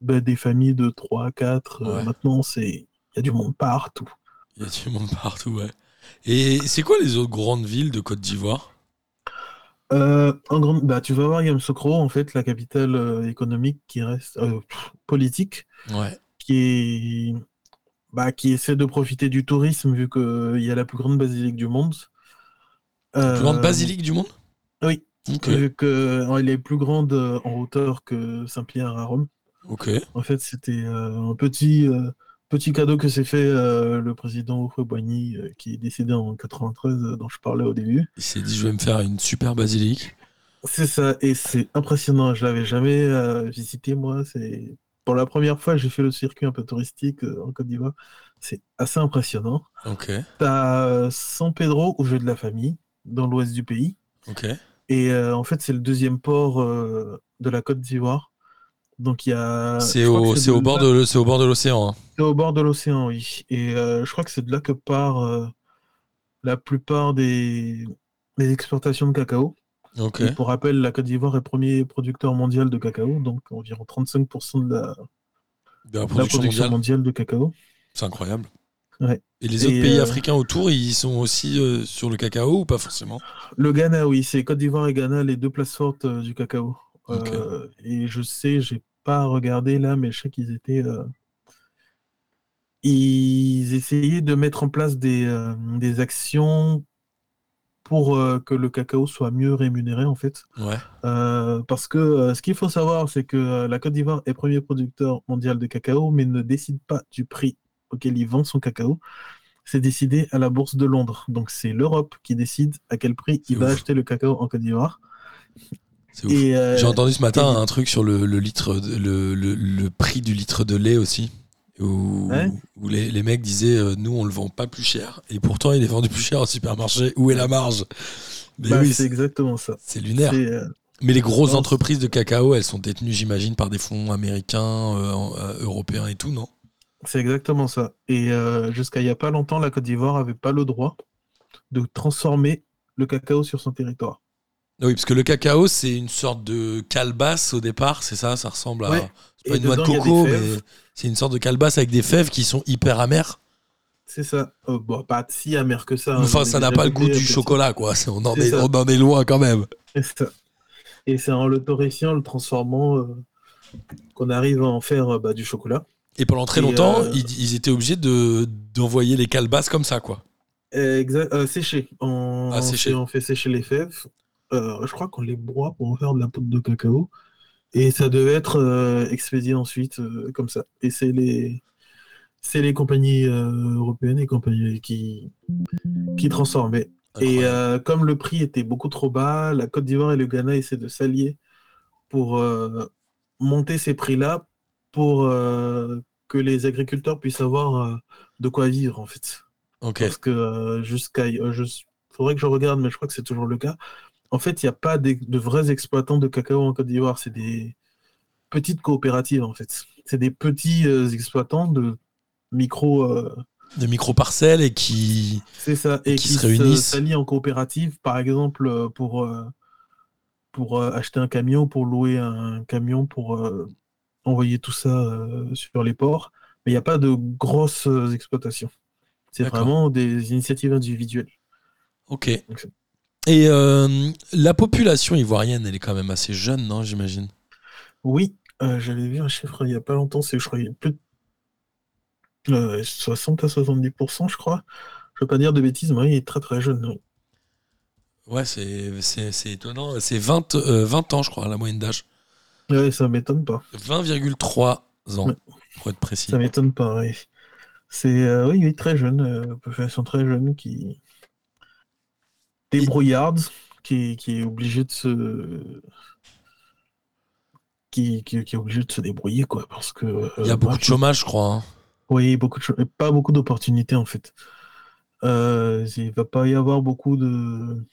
bah, des familles de 3, 4. Ouais. maintenant, c'est, il y a du monde partout. Il y a du monde partout, ouais. Et c'est quoi les autres grandes villes de Côte d'Ivoire? Euh, en grande, bah, tu vas voir Yamoussoukro, en fait, la capitale euh, économique qui reste euh, politique, Ouais. qui est, bah, qui essaie de profiter du tourisme vu qu'il y a la plus grande basilique du monde. La plus grande Euh, basilique du monde? Oui, vu qu'elle est plus grande euh, en hauteur que Saint-Pierre à Rome. Ok. En fait, c'était euh, un petit, euh, petit cadeau que s'est fait euh, le président Houphouët-Boigny, euh, qui est décédé en 93, euh, dont je parlais au début. Il s'est dit, je vais me faire une super basilique. C'est ça, et c'est impressionnant. Je l'avais jamais euh, visité, moi. C'est pour la première fois, j'ai fait le circuit un peu touristique euh, en Côte d'Ivoire. C'est assez impressionnant. Ok. T'as euh, San Pedro au jeu de la famille, dans l'ouest du pays. Ok. Et euh, en fait, c'est le deuxième port euh, de la Côte d'Ivoire. Donc il y a. C'est au, c'est bord de, c'est au bord de l'océan. hein. C'est au bord de l'océan, oui. Et euh, je crois que c'est de là que part la plupart des, des exportations de cacao. Et pour rappel, la Côte d'Ivoire est premier producteur mondial de cacao, donc environ 35% de la, De la de la production mondiale. mondiale de cacao. C'est incroyable. Ouais. Et les autres pays euh, africains autour, ils sont aussi euh, sur le cacao ou pas forcément? Le Ghana, oui, c'est Côte d'Ivoire et Ghana, les deux places fortes euh, du cacao. Et je sais, j'ai pas regardé là, mais je sais qu'ils étaient. Ils essayaient de mettre en place des, des actions pour euh, que le cacao soit mieux rémunéré, en fait. Ouais. Euh, parce que euh, ce qu'il faut savoir, c'est que la Côte d'Ivoire est premier producteur mondial de cacao, mais ne décide pas du prix auquel il vend son cacao. C'est décidé à la bourse de Londres. Donc c'est l'Europe qui décide à quel prix il va acheter le cacao en Côte d'Ivoire. J'ai entendu ce matin et- un truc sur le, le litre, le, le prix du litre de lait aussi. Où, Ouais. où les, les mecs disaient euh, nous on le vend pas plus cher et pourtant il est vendu plus cher au supermarché où est la marge? Bah, oui, c'est exactement ça. c'est lunaire euh, mais les grosses entreprises de cacao elles sont détenues j'imagine par des fonds américains euh, en- européens et tout non? C'est exactement ça. Et jusqu'à il n'y a pas longtemps, la Côte d'Ivoire n'avait pas le droit de transformer le cacao sur son territoire. Ah oui parce que le cacao c'est une sorte de calebasse au départ c'est ça ça ressemble à Ouais. c'est pas Et une noix de coco mais c'est une sorte de calebasse avec des fèves qui sont hyper amères C'est ça. Euh, bon, pas si amer que ça. hein. Enfin, ça n'a pas le goût du chocolat, quoi. On en, est, ça. on en est loin quand même. Ça. Et c'est en le torréfiant, le transformant, euh, qu'on arrive à en faire euh, bah, du chocolat. Et pendant très Et, longtemps, ils, ils étaient obligés de d'envoyer les calebasses comme ça, quoi. Exact, sécher. On, Ah, sécher. on fait sécher les fèves. Euh, je crois qu'on les broie pour en faire de la poudre de cacao. Et ça devait être euh, expédié ensuite euh, comme ça. Et c'est les, c'est les compagnies européennes et compagnies qui, qui transformaient. Et comme le prix était beaucoup trop bas, la Côte d'Ivoire et le Ghana essaient de s'allier pour monter ces prix-là pour que les agriculteurs puissent avoir de quoi vivre en fait. ok. Parce que jusqu'à... je- faudrait que je regarde, mais je crois que c'est toujours le cas. En fait, il n'y a pas de vrais exploitants de cacao en Côte d'Ivoire. C'est des petites coopératives en fait. C'est des petits euh, exploitants de micro... euh, De micro-parcelles et qui. c'est ça. Et qui qui, se réunissent. s'allient en coopérative, par exemple, euh, pour, pour acheter un camion, pour louer un camion, pour envoyer tout ça sur les ports. Mais il n'y a pas de grosses exploitations. C'est vraiment des initiatives individuelles. Ok. Ok. Et euh, la population ivoirienne, elle est quand même assez jeune, non, j'imagine? Oui, euh, j'avais vu un chiffre il n'y a pas longtemps, c'est je crois plus de euh, 60 à 70%, je crois. Je ne veux pas dire de bêtises, mais il est très très jeune. oui. Ouais, c'est étonnant. C'est 20, euh, 20 ans, je crois, la moyenne d'âge. Ouais, ça m'étonne pas. 20,3 ans, Ouais. pour être précis. Ça m'étonne pas, oui. C'est euh, oui, oui, très jeune, euh, population très jeune qui débrouillarde, qui, qui est obligé de se qui, qui, qui est obligé de se débrouiller quoi, parce que euh, Il y a beaucoup bah, de chômage, je crois. hein. Oui, beaucoup de choses, et pas beaucoup d'opportunités en fait. Euh, il va pas y avoir beaucoup de.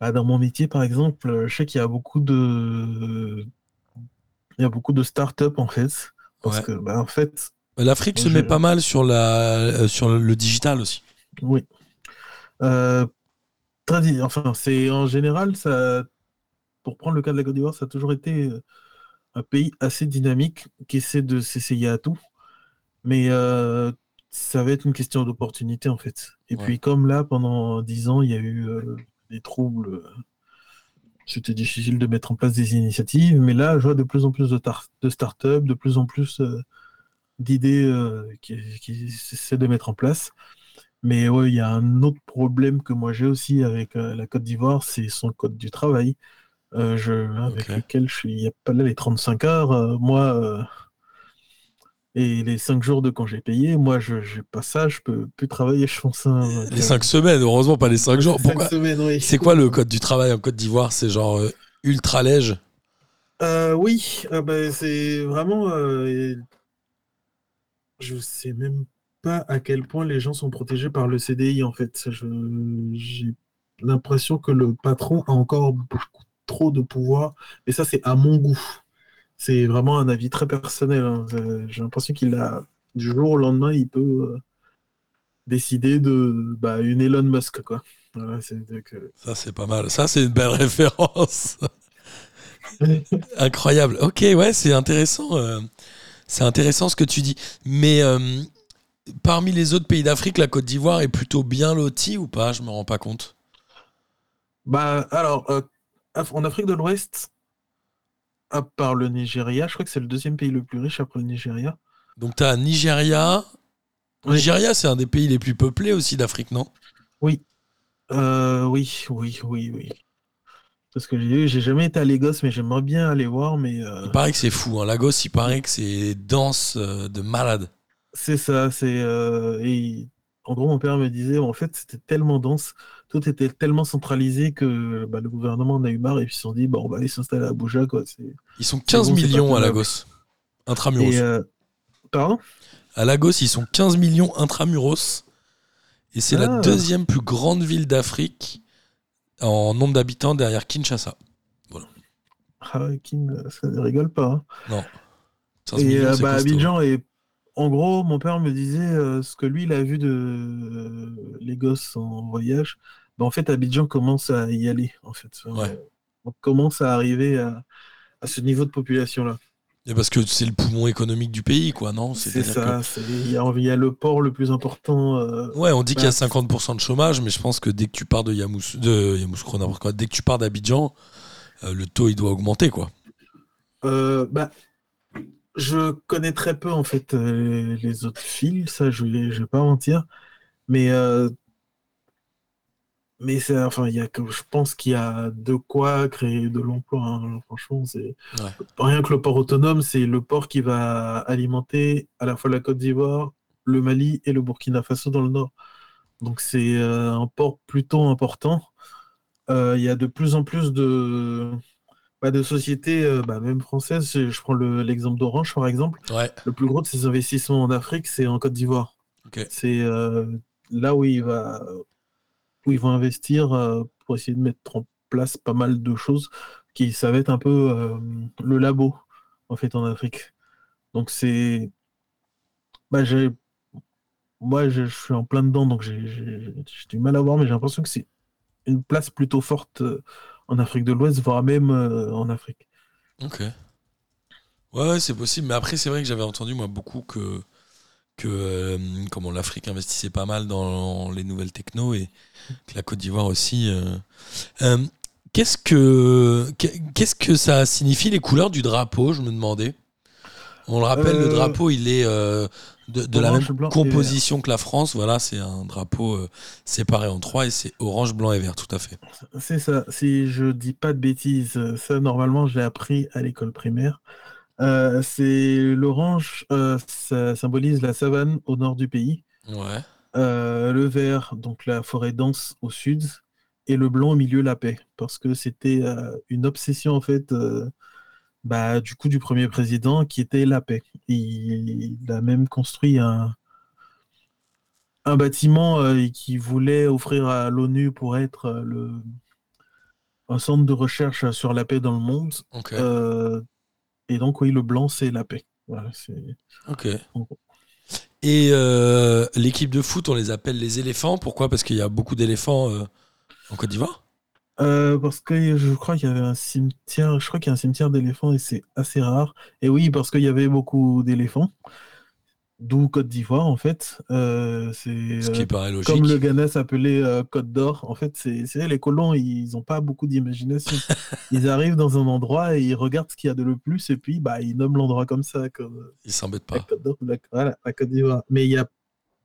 Bah, dans mon métier, par exemple, je sais qu'il y a beaucoup de. Il y a beaucoup de start-up en fait. Parce Ouais. que, bah, en fait, L'Afrique se met pas mal sur, la, euh, sur le digital aussi. oui. Euh, enfin, c'est en général, ça. Pour prendre le cas de la Côte d'Ivoire, ça a toujours été euh, un pays assez dynamique qui essaie de s'essayer à tout. Mais euh, ça va être une question d'opportunité en fait. Et Ouais. puis comme là, pendant dix ans, il y a eu euh, des troubles, c'était difficile de mettre en place des initiatives. Mais là, je vois de plus en plus de, de start-up, de plus en plus euh, d'idées qui, qui essaient de mettre en place. Mais ouais, il y a un autre problème que moi j'ai aussi avec euh, la Côte d'Ivoire, c'est son code du travail. Euh, je, avec lequel je suis, il n'y a pas là les 35 heures. euh, moi, et les 5 jours de congé payé, moi, je n'ai pas ça, je peux plus travailler, je pense. hein, Les cinq semaines, heureusement pas les cinq jours. Cinq Pourquoi semaines, oui. C'est quoi le code du travail en Côte d'Ivoire? C'est genre ultra léger oui, euh, bah, c'est vraiment. je sais même pas à quel point les gens sont protégés par le CDI en fait. J'ai l'impression que le patron a encore beaucoup trop de pouvoir, et ça, c'est à mon goût. C'est vraiment un avis très personnel. hein. Euh, J'ai l'impression qu'il a, du jour au lendemain, il peut euh, décider de bah, une Elon Musk, quoi. Ça, c'est pas mal. Ça, c'est une belle référence. Incroyable. Ok, ouais, c'est intéressant. euh, c'est intéressant ce que tu dis. Mais parmi les autres pays d'Afrique, la Côte d'Ivoire est plutôt bien lotie ou pas? Je me rends pas compte. Bah, alors, euh, en Afrique de l'Ouest, à part le Nigeria, je crois que c'est le deuxième pays le plus riche après le Nigeria. Donc, tu as Nigeria. Oui. Nigeria, c'est un des pays les plus peuplés aussi d'Afrique, non? Oui. Euh, oui, oui, oui, oui. Parce que j'ai jamais été à Lagos, mais j'aimerais bien aller voir, mais euh, Il paraît que c'est fou. Hein. Lagos, il paraît que c'est dense de malade. C'est ça, c'est... euh, et en gros, mon père me disait, en fait, c'était tellement dense, tout était tellement centralisé que bah, le gouvernement en a eu marre et puis ils se sont dit, bah, on va aller s'installer à Abuja, quoi. Ils sont 15 bon, c'est millions à. Lagos. Intramuros. Et, euh, Pardon? À Lagos, ils sont 15 millions intramuros. Et c'est la Ah. deuxième plus grande ville d'Afrique en nombre d'habitants derrière Kinshasa. Ah, Kim, ça ne rigole pas. hein. 15 Et euh, bah. Abidjan, et en gros, mon père me disait euh, ce que lui, il a vu de euh, les gosses en voyage. Bah, en fait, Abidjan commence à y aller. En fait. Ouais. On commence à arriver à, à ce niveau de population-là. Et parce que c'est le poumon économique du pays, quoi, non? C'est ça. c'est- Il y, a, il y a le port le plus important. euh, que- Ouais, on dit qu'il y a Bah, 50% de chômage, mais je pense que dès que tu pars de Yamous... de Yamoussoukro, n'importe quoi, dès que tu pars d'Abidjan, euh, le taux il doit augmenter, quoi. Euh, bah, je connais très peu en fait euh, les autres fils, ça je vais, je vais pas mentir, mais euh, mais c'est enfin il y a que je pense qu'il y a de quoi créer de l'emploi. hein. Franchement, c'est Ouais. rien que le port autonome, c'est le port qui va alimenter à la fois la Côte d'Ivoire, le Mali et le Burkina Faso dans le nord. Donc c'est euh, un port plutôt important. Euh, Il y a de plus en plus de bah, de sociétés, euh, bah, même françaises. Je je prends le- l'exemple d'Orange, par exemple. Ouais, Le plus gros de ses investissements en Afrique, c'est en Côte d'Ivoire. C'est euh, là où il va, où ils vont investir euh, pour essayer de mettre en place pas mal de choses qui, ça va être un peu le labo, en fait, en Afrique. Donc c'est, bah, j'ai, moi, je, je suis en plein dedans, donc j'ai du mal à voir, mais j'ai l'impression que c'est une place plutôt forte en Afrique de l'Ouest, voire même euh, en Afrique. Ok. Ouais, c'est possible. Mais après, c'est vrai que j'avais entendu, moi, beaucoup que, que euh, comment l'Afrique investissait pas mal dans les nouvelles techno et que la Côte d'Ivoire aussi. euh. Qu'est-ce que qu'est-ce que ça signifie les couleurs du drapeau Je me demandais. On le rappelle, le drapeau, il est de, de la même et composition que la France. Voilà, c'est un drapeau euh, séparé en trois et c'est orange, blanc et vert, tout à fait. C'est ça, si je dis pas de bêtises, ça normalement je l'ai appris à l'école primaire. Euh, c'est l'orange, euh, ça symbolise la savane au nord du pays. Ouais. Le vert, donc la forêt dense au sud. Et le blanc au milieu, la paix. Parce que c'était une obsession, en fait, bah, du coup, du premier président, qui était la paix. Il, il a même construit un, un bâtiment euh, qui voulait offrir à l'ONU pour être euh, le, un centre de recherche sur la paix dans le monde. Euh, et donc, oui, le blanc, c'est la paix. Voilà. Ok. Et euh, l'équipe de foot, on les appelle les éléphants. Pourquoi? Parce qu'il y a beaucoup d'éléphants en Côte d'Ivoire? Euh, parce que je crois qu'il y avait un cimetière, je crois qu'il y a un cimetière d'éléphants et c'est assez rare. Et oui, parce qu'il y avait beaucoup d'éléphants, d'où Côte d'Ivoire en fait. Euh, c'est Ce qui euh, paraît logique. comme le Ghana s'appelait Côte d'Or. En fait, c'est les colons, ils n'ont pas beaucoup d'imagination. Ils arrivent dans un endroit et ils regardent ce qu'il y a de le plus et puis bah ils nomment l'endroit comme ça, comme Ils s'embêtent la pas. Côte d'Or, voilà, la Côte d'Ivoire. Mais il y a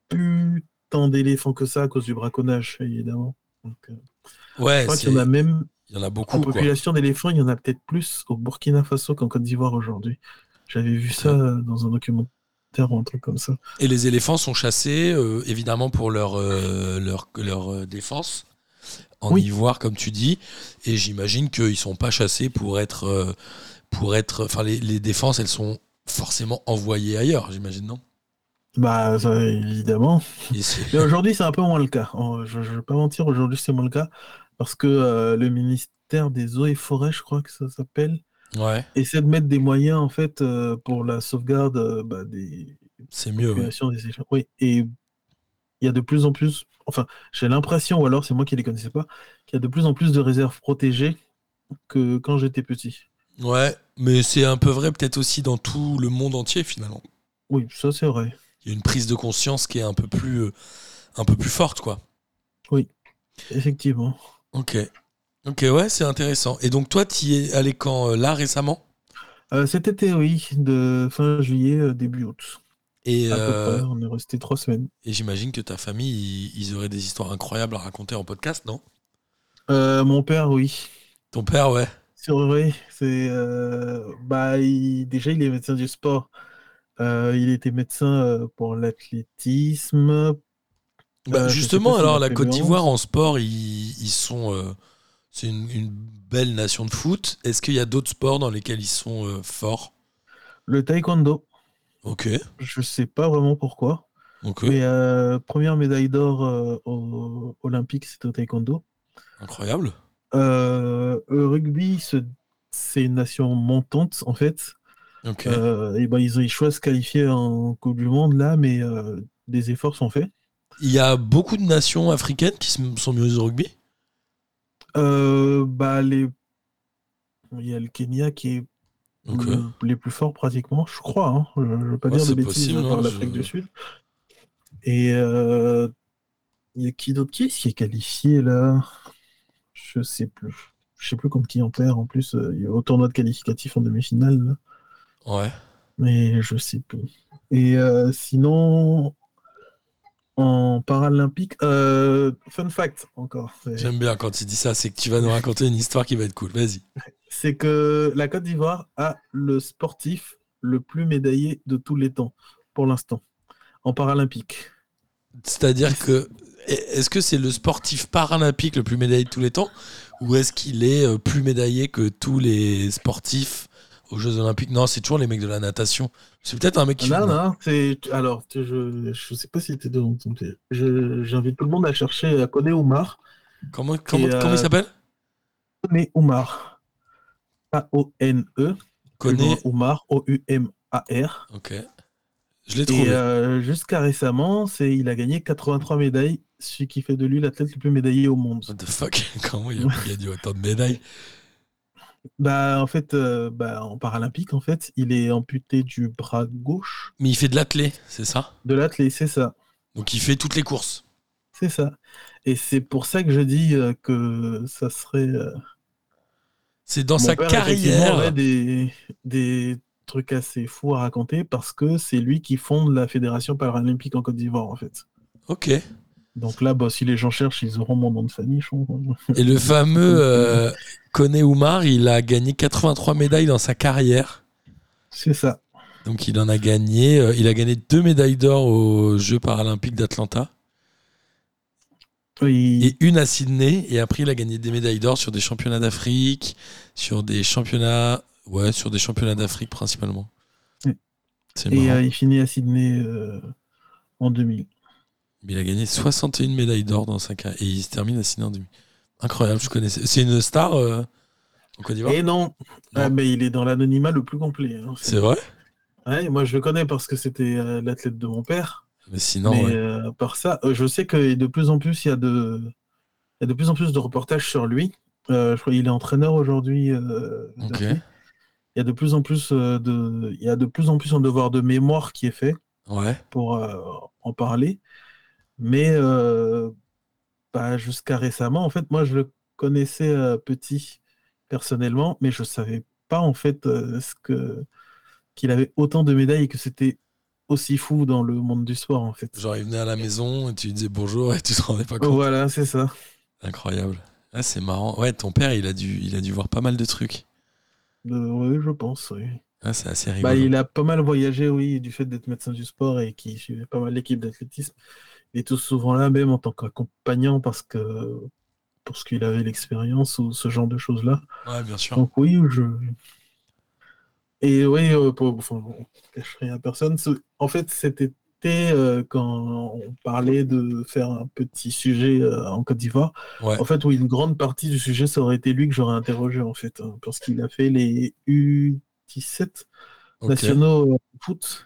plus tant d'éléphants que ça à cause du braconnage, évidemment. Donc, euh, je Ouais, crois c'est- qu'il y en a même il y en a en beaucoup. Quoi. population d'éléphants, il y en a peut-être plus au Burkina Faso qu'en Côte d'Ivoire aujourd'hui. J'avais vu ça euh, dans un documentaire ou un truc comme ça. Et les éléphants sont chassés, euh, évidemment, pour leur, euh, leur, leur défense. En Oui. Ivoire, comme tu dis. Et j'imagine qu'ils sont pas chassés pour être. euh, pour être enfin, les, les défenses, elles sont forcément envoyées ailleurs, j'imagine, non? Bah, ça, évidemment. Mais aujourd'hui, c'est un peu moins le cas. Oh, Je ne vais pas mentir, aujourd'hui, c'est moins le cas. Parce que euh, le ministère des Eaux et Forêts, je crois que ça s'appelle, Ouais, essaie de mettre des moyens, en fait, euh, pour la sauvegarde euh, bah, des c'est mieux. ouais. des. Oui, et il y a de plus en plus, enfin, j'ai l'impression, ou alors c'est moi qui les connaissais pas, qu'il y a de plus en plus de réserves protégées que quand j'étais petit. Ouais, mais c'est un peu vrai peut-être aussi dans tout le monde entier, finalement. Oui, ça c'est vrai. Il y a une prise de conscience qui est un peu plus, euh, un peu plus forte, quoi. Effectivement. Ok. Ok, ouais, c'est intéressant. Et donc, toi, tu es allé quand euh, là récemment? Euh, cet été, oui, de fin juillet, début août. Et, À peu près, on est resté trois semaines. et j'imagine que ta famille, ils, auraient des histoires incroyables à raconter en podcast, non? Euh, mon père, oui. Ton père, ouais. C'est vrai, c'est bah il- déjà il est médecin du sport. Euh, il était médecin euh, pour l'athlétisme. Bah, Euh, justement, alors, la Côte d'Ivoire en sport, ils, ils sont. c'est une, une belle nation de foot. Est-ce qu'il y a d'autres sports dans lesquels ils sont euh, forts? Le taekwondo, Ok. je sais pas vraiment pourquoi, Ok. mais euh, première médaille d'or euh, au- olympique, c'était au taekwondo. Incroyable. Le rugby, ce- c'est une nation montante en fait. Euh, et ben ils ont échoué à se qualifier en Coupe du Monde là, mais euh, des efforts sont faits. Il y a beaucoup de nations africaines qui sont mises au rugby? Euh, bah, les... Il y a le Kenya qui est les plus forts pratiquement, je crois. hein. Je ne veux pas Ouais, dire de bêtises possible, par hein, l'Afrique je- du Sud. Et euh, il y a qui d'autre? Qui qui est qualifié là? Je sais plus. Je sais plus contre qui on perd. En plus, il y a au tournoi de qualificatif en demi-finale. Ouais. mais je sais plus. Et euh, sinon, en paralympique, euh, fun fact encore. J'aime bien quand tu dis ça, c'est que tu vas nous raconter une histoire qui va être cool. Vas-y. c'est que la Côte d'Ivoire a le sportif le plus médaillé de tous les temps, pour l'instant, en paralympique. C'est-à-dire que. Est-ce que c'est le sportif paralympique le plus médaillé de tous les temps Ou est-ce qu'il est euh, plus médaillé que tous les sportifs aux Jeux Olympiques Non, c'est toujours les mecs de la natation. C'est peut-être un mec qui. Non, non, c'est... Alors, je je sais pas si c'était de je J'invite tout le monde à chercher à Koné Oumar. Comment, comment, Et, euh, comment il s'appelle? Koné Oumar. A-O-N-E. Connais. E, Oumar, O-U-M-A-R. Ok. Je l'ai trouvé. euh, jusqu'à récemment, c'est, il a gagné 83 médailles, ce qui fait de lui l'athlète le plus médaillé au monde. What the fuck? Comment il a gagné autant de médailles? Bah, en fait, euh, bah, en paralympique, en fait, il est amputé du bras gauche Mais il fait de l'athlé, c'est ça? De l'athlète, c'est ça. Donc il fait toutes les courses. C'est ça. Et c'est pour ça que je dis euh, que ça serait. euh, C'est dans mon sa père, effectivement, carrière. aurait des, des trucs assez fous à raconter parce que c'est lui qui fonde la Fédération paralympique en Côte d'Ivoire, en fait. Ok. Donc là, bah, si les gens cherchent, ils auront mon nom de famille, je pense. Et le fameux euh, Koné Oumar, il a gagné 83 médailles dans sa carrière. C'est ça. Donc il en a gagné. euh, il a gagné deux médailles d'or aux Jeux paralympiques d'Atlanta Oui. et une à Sydney. Et après, il a gagné des médailles d'or sur des championnats d'Afrique, sur des championnats, ouais, sur des championnats d'Afrique principalement. Oui. Et euh, il finit à Sydney euh, en 2000. Mais il a gagné 61 médailles d'or dans sa carrière et il se termine à demi. Incroyable, je connaissais. C'est une star euh, en Côte d'Ivoire. Et non, Non. Ah, mais il est dans l'anonymat le plus complet. hein. C'est vrai. Ouais, moi, je le connais parce que c'était euh, l'athlète de mon père. Mais sinon, mais ouais. euh, par ça, euh, je sais que de plus en plus, il y a de, il y a de plus en plus de reportages sur lui. Je crois qu'il est entraîneur aujourd'hui. Il y a de plus en plus de, il y a de plus en plus un devoir de mémoire qui est fait ouais. pour en parler. Mais euh, bah, jusqu'à récemment, en fait, moi, je le connaissais euh, petit personnellement, mais je savais pas en fait euh, ce que qu'il avait autant de médailles et que c'était aussi fou dans le monde du sport en fait. Genre, il venait à la maison et tu lui disais bonjour et tu te rendais pas compte. Voilà, c'est ça. Incroyable. Ah, c'est marrant. Ouais, ton père, il a dû, il a dû voir pas mal de trucs. Euh, oui, je pense. Oui. Ah, c'est assez rigolo. Bah, il a pas mal voyagé, oui, du fait d'être médecin du sport et qui suivait pas mal l'équipe d'athlétisme. Est tout souvent là, même en tant qu'accompagnant, parce que parce qu'il avait l'expérience ou ce genre de choses-là. Ouais, bien sûr. Donc oui, je. Et oui, euh, pour, enfin, on cache rien à personne. En fait, cet été, euh, quand on parlait de faire un petit sujet euh, en Côte d'Ivoire, Ouais. en fait, oui, une grande partie du sujet, ça aurait été lui que j'aurais interrogé, en fait, hein, parce qu'il a fait les U17 Ok. nationaux foot.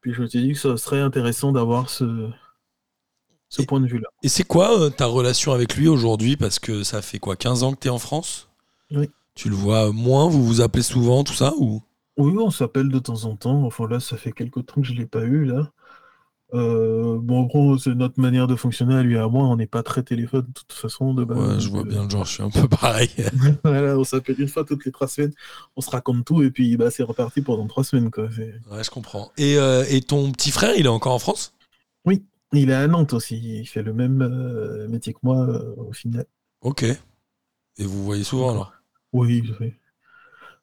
Puis je me suis dit que ça serait intéressant d'avoir ce, ce Et- point de vue-là. Et c'est quoi euh, ta relation avec lui aujourd'hui? Parce que ça fait quoi 15 ans que tu es en France? Oui. Tu le vois moins Vous vous appelez souvent, tout ça ou? Oui, on s'appelle de temps en temps. Enfin là, ça fait quelques temps que je ne l'ai pas eu là. Euh, bon, en gros, c'est notre manière de fonctionner à lui et à moi. On n'est pas très téléphone de toute façon de base. Ouais, je vois euh, bien le genre, je suis un peu pareil. voilà, on s'appelle une fois toutes les trois semaines. On se raconte tout et puis bah, c'est reparti pendant trois semaines. Quoi. Ouais, je comprends. Et, euh, et ton petit frère, il est encore en France? Il est à Nantes aussi. Il fait le même euh, métier que moi euh, au final. Ok. Et vous voyez souvent alors? Oui, oui.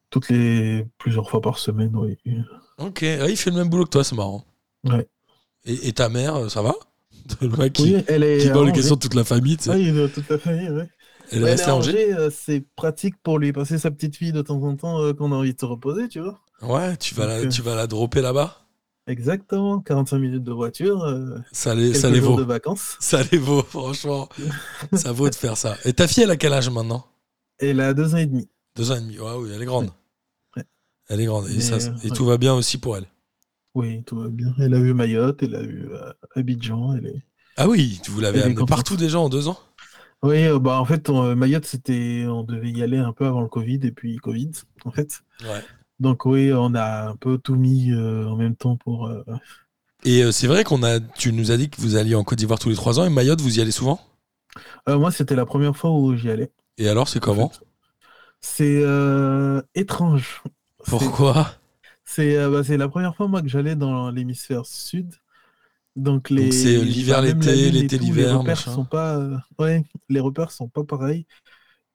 Toutes les plusieurs fois par semaine, oui. Ok, Ah, il fait le même boulot que toi, c'est marrant. Ouais. Et, et ta mère, euh, ça va? Le mec qui, Oui, elle est qui les questions de toute la famille, tu sais. Oui, de toute la famille, ouais. Elle est elle à Angers? Angers, c'est pratique pour lui passer sa petite fille de temps en temps euh, qu'on a envie de se reposer, tu vois. Ouais, tu vas, la, Donc, tu vas la dropper là-bas? Exactement, 45 minutes de voiture, euh, Ça les, ça les vaut. de vacances. Ça les vaut, franchement. ça vaut de faire ça. Et ta fille, elle a quel âge maintenant? Elle a deux ans et demi. Deux ans et demi. Ouais, oui, elle est grande. Ouais. Elle est grande. Et, Mais, ça, euh, et ouais. tout va bien aussi pour elle. Oui, tout va bien. Elle a vu Mayotte, elle a vu euh, Abidjan. Elle est... Ah oui, vous l'avez Elle est amené contente. partout déjà en deux ans? Oui, euh, bah en fait, on- Mayotte, c'était, on devait y aller un peu avant le Covid et puis Covid, en fait. Ouais. Donc oui, on a un peu tout mis euh, en même temps pour. euh, Et euh, c'est vrai qu'on a, tu nous as dit que vous alliez en Côte d'Ivoire tous les trois ans et Mayotte, vous y allez souvent? Moi, c'était la première fois où j'y allais. Et alors, c'est comment? En fait. C'est étrange. Pourquoi? C'est bah, c'est la première fois moi que j'allais dans l'hémisphère sud. Donc les c'est, l'hiver, l'été, l'été, l'hiver, Les repères machin. sont pas euh, ouais, les repères sont pas pareils.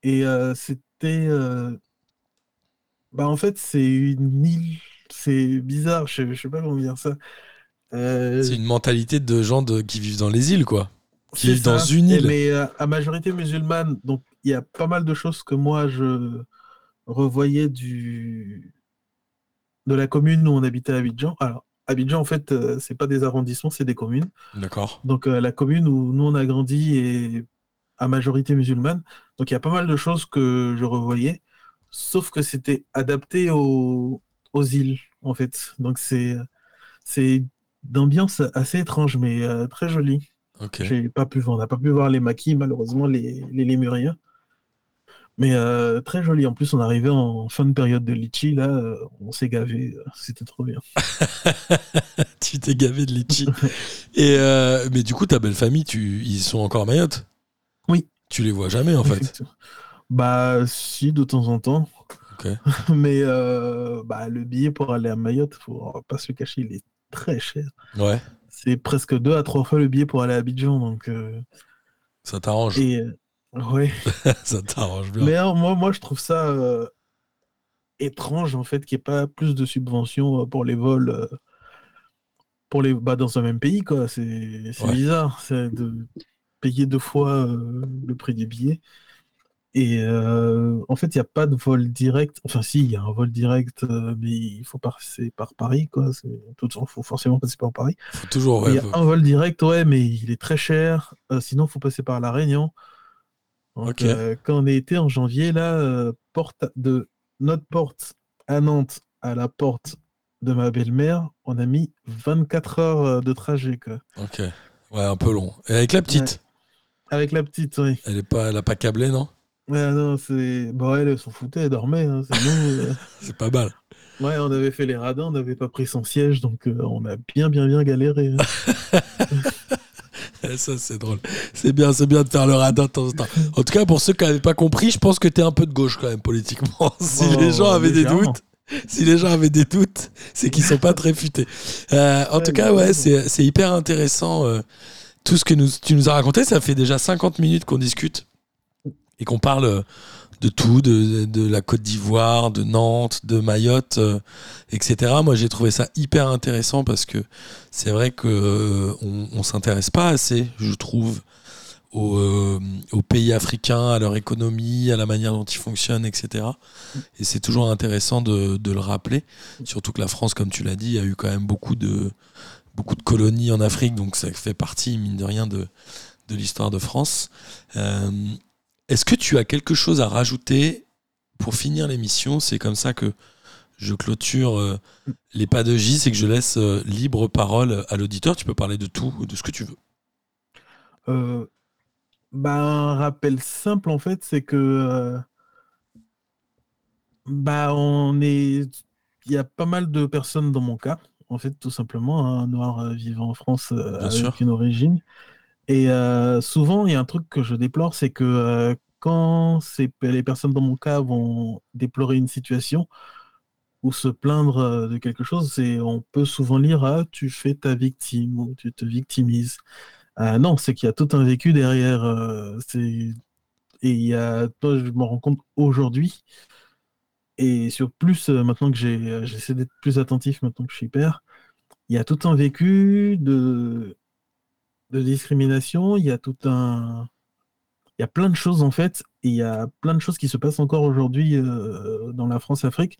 Et euh, c'était euh, bah en fait c'est une île, c'est bizarre, je, je sais pas comment dire ça. Euh, C'est une mentalité de gens de, qui vivent dans les îles, quoi. Qui vivent dans une île. Mais euh, à majorité musulmane, donc il y a pas mal de choses que moi je revoyais du de la commune où on habitait à Abidjan. Alors Abidjan en fait euh, c'est pas des arrondissements, c'est des communes. D'accord. Donc euh, la commune où nous on a grandi est à majorité musulmane. Donc il y a pas mal de choses que je revoyais, sauf que c'était adapté aux, aux îles en fait. Donc c'est c'est d'ambiance assez étrange mais euh, très jolie. Ok. J'ai pas pu, on n'a pas pu voir les maquis, malheureusement, les, les lémuriens. Mais euh, très joli. En plus, on arrivait en fin de période de litchi, là, euh, on s'est gavé. C'était trop bien. tu t'es gavé de litchi. Et mais du coup, ta belle famille, tu, ils sont encore à Mayotte? Oui. Tu les vois jamais en fait? Bah, si, de temps en temps. Mais euh, bah, le billet pour aller à Mayotte, faut pas se le cacher, il est très cher. Ouais. C'est presque deux à trois fois le billet pour aller à Abidjan. Donc, euh, Ça t'arrange. et, euh, ouais. ça t'arrange bien. Mais alors, moi, moi, je trouve ça étrange en fait qu'il n'y ait pas plus de subventions pour les vols pour les bah, dans un même pays quoi. C'est c'est Ouais. bizarre, c'est de payer deux fois le prix des billets. Et euh, en fait, il n'y a pas de vol direct. Enfin, si, il y a un vol direct, euh, mais il faut passer par Paris, quoi. Faut forcément passer par Paris. Faut toujours. Et Il ouais, y a faut- un vol direct, ouais, mais il est très cher. Euh, sinon, il faut passer par La Réunion. Donc, euh, quand on été en janvier, là, porte de notre porte à Nantes à la porte de ma belle-mère, on a mis 24 heures de trajet, quoi. Ok. Ouais, un peu long. Et avec la petite, Avec la petite, oui. elle est pas, elle a pas câblé, non? Ouais, non, c'est. Bon, elle, elle s'en foutait, elle dormait. hein, c'est nous, euh, C'est pas mal. Ouais, on avait fait les radins, on n'avait pas pris son siège, donc euh, on a bien, bien, bien galéré. hein. Ça, c'est drôle. C'est bien, c'est bien de faire le radin de temps en temps. En tout cas, pour ceux qui n'avaient pas compris, je pense que t'es un peu de gauche quand même politiquement. si Oh, les gens avaient des légèrement. doutes, si les gens avaient des doutes, c'est qu'ils sont pas très futés. Euh, en Ouais, tout cas, ouais, c'est c'est hyper intéressant. euh, tout ce que nous, tu nous as raconté, ça fait déjà 50 minutes qu'on discute et qu'on parle euh, de tout, de, de la Côte d'Ivoire, de Nantes, de Mayotte, euh, etc. Moi, j'ai trouvé ça hyper intéressant parce que c'est vrai que euh, s'intéresse pas assez, je trouve, aux, euh, aux pays africains, à leur économie, à la manière dont ils fonctionnent, etc. Et c'est toujours intéressant de, de le rappeler, surtout que la France, comme tu l'as dit, a eu quand même beaucoup de beaucoup de colonies en Afrique, donc ça fait partie, mine de rien, de, de l'histoire de France. Est-ce que tu as quelque chose à rajouter pour finir l'émission? C'est comme ça que je clôture euh, les pas de J, c'est que je laisse euh, libre parole à l'auditeur. Tu peux parler de tout, de ce que tu veux. Euh, bah, un rappel simple, en fait, c'est que. bah, on est. Il y a pas mal de personnes dans mon cas, en fait, tout simplement, hein, un noir vivant en France avec sûr. une origine. Et euh, souvent, il y a un truc que je déplore, c'est que euh, quand les personnes dans mon cas vont déplorer une situation ou se plaindre euh, de quelque chose, on peut souvent lire ah, tu fais ta victime ou tu te victimises. Non, c'est qu'il y a tout un vécu derrière. et il y a, je me rends compte aujourd'hui et sur plus maintenant que j'essaie d'être plus attentif maintenant que je suis père, il y a tout un vécu de de discrimination, il y a tout un il y a plein de choses en fait, et il y a plein de choses qui se passent encore aujourd'hui euh, dans la France-Afrique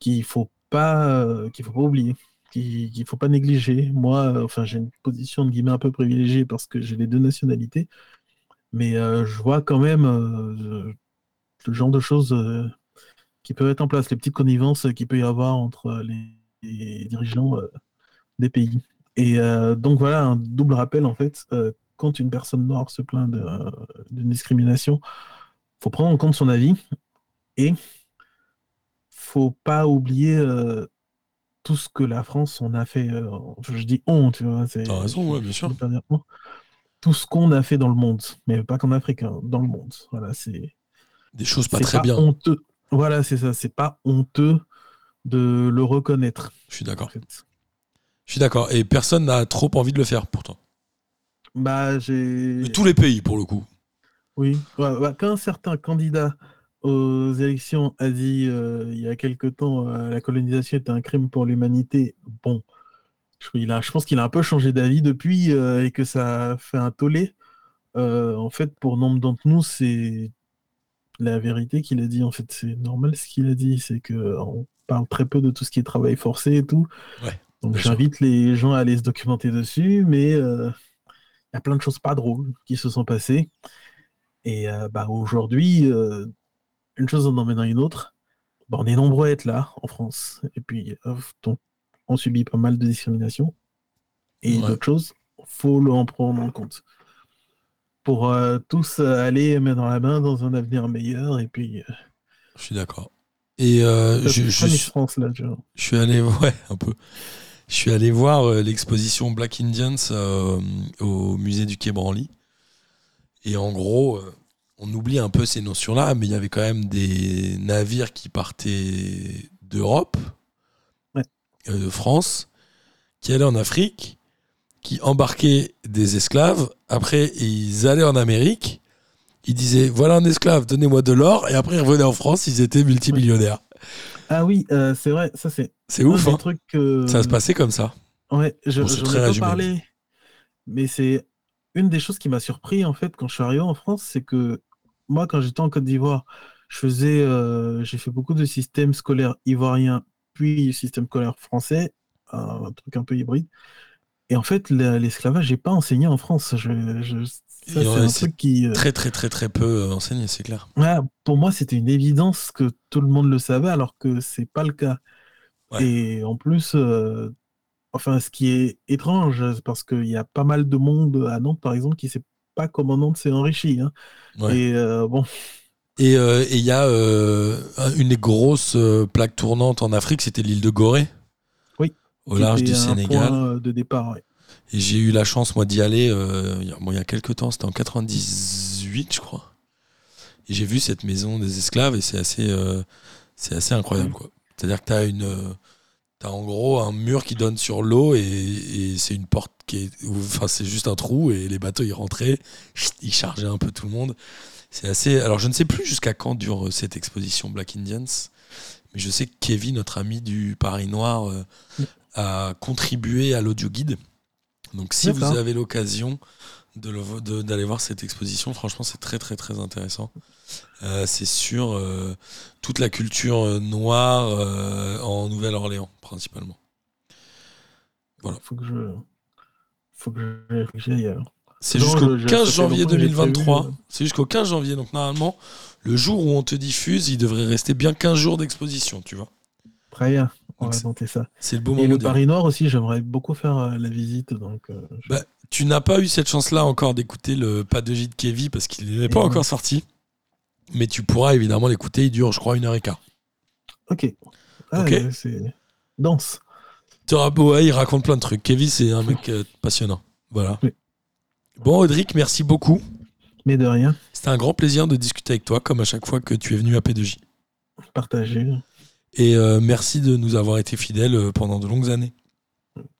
qu'il faut pas euh, qu'il faut pas oublier, qu'il qu'il faut pas négliger. Moi, euh, enfin, j'ai une position de guillemets un peu privilégiée parce que j'ai les deux nationalités, mais je vois quand même le genre de choses qui peuvent être en place, les petites connivences qu'il peut y avoir entre les, dirigeants des pays. Et euh, donc voilà, un double rappel en fait, euh, quand une personne noire se plaint euh, d'une discrimination, faut prendre en compte son avis et faut pas oublier euh, tout ce que la France on a fait. euh, je dis on, tu vois, c'est T'as raison, ouais, bien sûr. pas. Tout ce qu'on a fait dans le monde, mais pas qu'en Afrique, hein, dans le monde. Voilà, c'est Des choses pas très bien. honteux. Voilà, c'est ça. C'est pas honteux de le reconnaître. Je suis d'accord. En fait. Je suis d'accord. Et personne n'a trop envie de le faire pourtant. Bah, j'ai. De tous les pays, pour le coup. Oui. Ouais, bah, quand un certain candidat aux élections a dit euh, il y a quelque temps euh, la colonisation était un crime pour l'humanité, bon, je, il a, je pense qu'il a un peu changé d'avis depuis euh, et que ça a fait un tollé. Euh, en fait, pour nombre d'entre nous, c'est la vérité qu'il a dit. En fait, c'est normal ce qu'il a dit. C'est que on parle très peu de tout ce qui est travail forcé et tout. Ouais, Donc j'invite les gens à aller se documenter dessus, mais euh, il y a plein de choses pas drôles qui se sont passées. Et euh, bah, aujourd'hui, euh, une chose en emmène une autre. Bah, on est nombreux à être là en France. Et puis, donc, on subit pas mal de discrimination. Et Ouais. d'autres choses, faut le en prendre en compte. Pour tous aller main dans la main dans un avenir meilleur. Et puis, euh, Je suis d'accord. Et euh, je, je suis- France là, tu vois. je suis allé, ouais, un peu. Je suis allé voir euh, l'exposition Black Indians euh, au musée du Quai Branly. Et en gros, on oublie un peu ces notions-là, mais il y avait quand même des navires qui partaient d'Europe, Ouais. euh, de France, qui allaient en Afrique, qui embarquaient des esclaves. Après, ils allaient en Amérique. Ils disaient voilà un esclave, donnez-moi de l'or. Et après, ils revenaient en France, ils étaient multimillionnaires. Ah oui, euh, c'est vrai, ça c'est C'est ouf, hein trucs. Ça se passait comme ça. Ouais, je, Bon, j'en très ai pas résumé. parlé, mais c'est une des choses qui m'a surpris en fait quand je suis arrivé en France, c'est que moi quand j'étais en Côte d'Ivoire, je faisais, euh, j'ai fait beaucoup de systèmes scolaires ivoiriens, puis système scolaire français, un truc un peu hybride. Et en fait, la- l'esclavage n'est pas enseigné en France. Je, je- ça, c'est ouais, un c'est truc qui, euh, Très, très, très, très peu euh, enseigné, c'est clair. Ouais, pour moi, c'était une évidence que tout le monde le savait, alors que c'est pas le cas. Ouais. Et en plus, euh, enfin, ce qui est étrange, parce qu'il y a pas mal de monde à Nantes, par exemple, qui sait pas comment Nantes s'est enrichi. hein. Ouais. Et euh, bon, Et euh, il y a un- une des grosses plaques tournantes en Afrique, c'était l'île de Gorée. Oui. Au large du un Sénégal. point de départ. Et j'ai eu la chance, moi, d'y aller euh, il y a- bon, il y a quelques temps, c'était en 98, je crois. Et j'ai vu cette maison des esclaves et c'est assez, euh, assez incroyable, quoi. C'est-à-dire que tu as une. euh, T'as en gros un mur qui donne sur l'eau et, c'est une porte qui est. Enfin, c'est juste un trou et les bateaux ils rentraient, ils chargeaient un peu tout le monde. C'est assez. Alors, je ne sais plus jusqu'à quand dure cette exposition Black Indians, mais je sais que Kevin, notre ami du Paris Noir, a contribué à l'audio guide. Donc, si vous avez l'occasion d'aller voir cette exposition, franchement, c'est très, très, très intéressant. Euh, c'est sur euh, toute la culture euh, noire euh, en Nouvelle-Orléans, principalement. Je, faut que je- faut que j'y aille. alors. C'est jusqu'au je- je- 15 ça fait janvier longtemps que j'ai 2023. prévu, euh. C'est jusqu'au 15 janvier. Donc, normalement, le jour où on te diffuse, il devrait rester bien 15 jours d'exposition, tu vois. Très bien, on va ça. C'est le beau Et moment. le d'y aller. Paris Noir aussi, j'aimerais beaucoup faire euh, la visite. Donc, euh, je- Bah, tu n'as pas eu cette chance-là encore d'écouter le pas de J de Kevin parce qu'il n'est pas Et encore sorti. Mais tu pourras évidemment l'écouter. Il dure, je crois, une heure et quart. Ok. Ah, Ok. euh, c'est dense. Ouais, il raconte plein de trucs. Kevin, c'est un mec passionnant. Voilà. Oui. Bon, Audric, merci beaucoup. Mais de rien, C'était un grand plaisir de discuter avec toi, comme à chaque fois que tu es venu à P2J. partager. Et euh, merci de nous avoir été fidèles euh, pendant de longues années.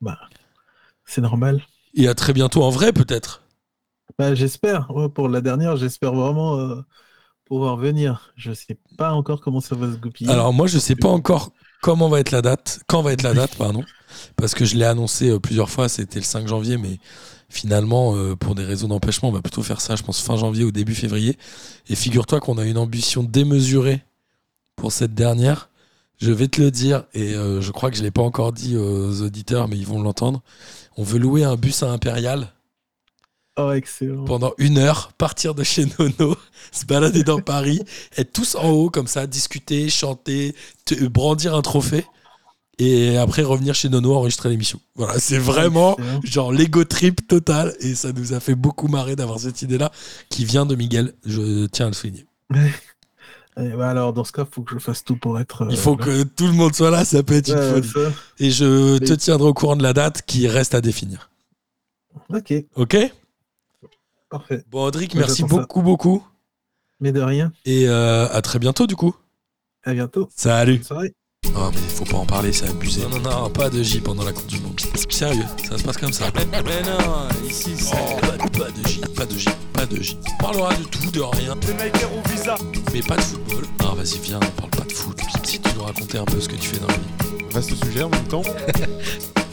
Bah, c'est normal. Et à très bientôt en vrai, peut-être. Bah, j'espère. Ouais, pour la dernière, j'espère vraiment euh, pouvoir venir. Je sais pas encore comment ça va se goupiller. Alors moi, je sais pas encore comment va être la date, quand va être la date, pardon, parce que je l'ai annoncé plusieurs fois. C'était le 5 janvier, mais finalement, euh, pour des raisons d'empêchement, on va plutôt faire ça, je pense, fin janvier ou début février. Et figure-toi qu'on a une ambition démesurée pour cette dernière. Je vais te le dire, et euh, je crois que je l'ai pas encore dit aux auditeurs, mais ils vont l'entendre. On veut louer un bus à Impérial Oh, excellent. pendant une heure, partir de chez Nono, se balader dans Paris, être tous en haut comme ça, discuter, chanter, te- brandir un trophée, et après revenir chez Nono enregistrer l'émission. Voilà, c'est vraiment Excellent. genre l'ego trip total, et ça nous a fait beaucoup marrer d'avoir cette idée-là, qui vient de Miguel, je tiens à le souligner. Bah, alors, dans ce cas, il faut que je fasse tout pour être. euh, Il faut là. que tout le monde soit là, ça peut être une Ouais, folie. ça. Et je te tiendrai au courant de la date qui reste à définir. Ok, Ok? Parfait. Bon, Audric, Moi, merci ça. beaucoup, beaucoup, Mais de rien. et euh, à très bientôt du coup. À bientôt. Salut Bonne soirée. Oh mais faut pas en parler, c'est abusé. Non, non, non, pas de J pendant la Coupe du Monde. Sérieux, ça se passe comme ça. Mais non, ici c'est. Oh, pas, pas de J, pas de J, pas de J. On parlera de tout, de rien, au visa. mais pas de football. Ah vas-y, viens, on parle pas de foot. Si tu nous raconter un peu ce que tu fais dans la vie. Vaste sujet en même temps.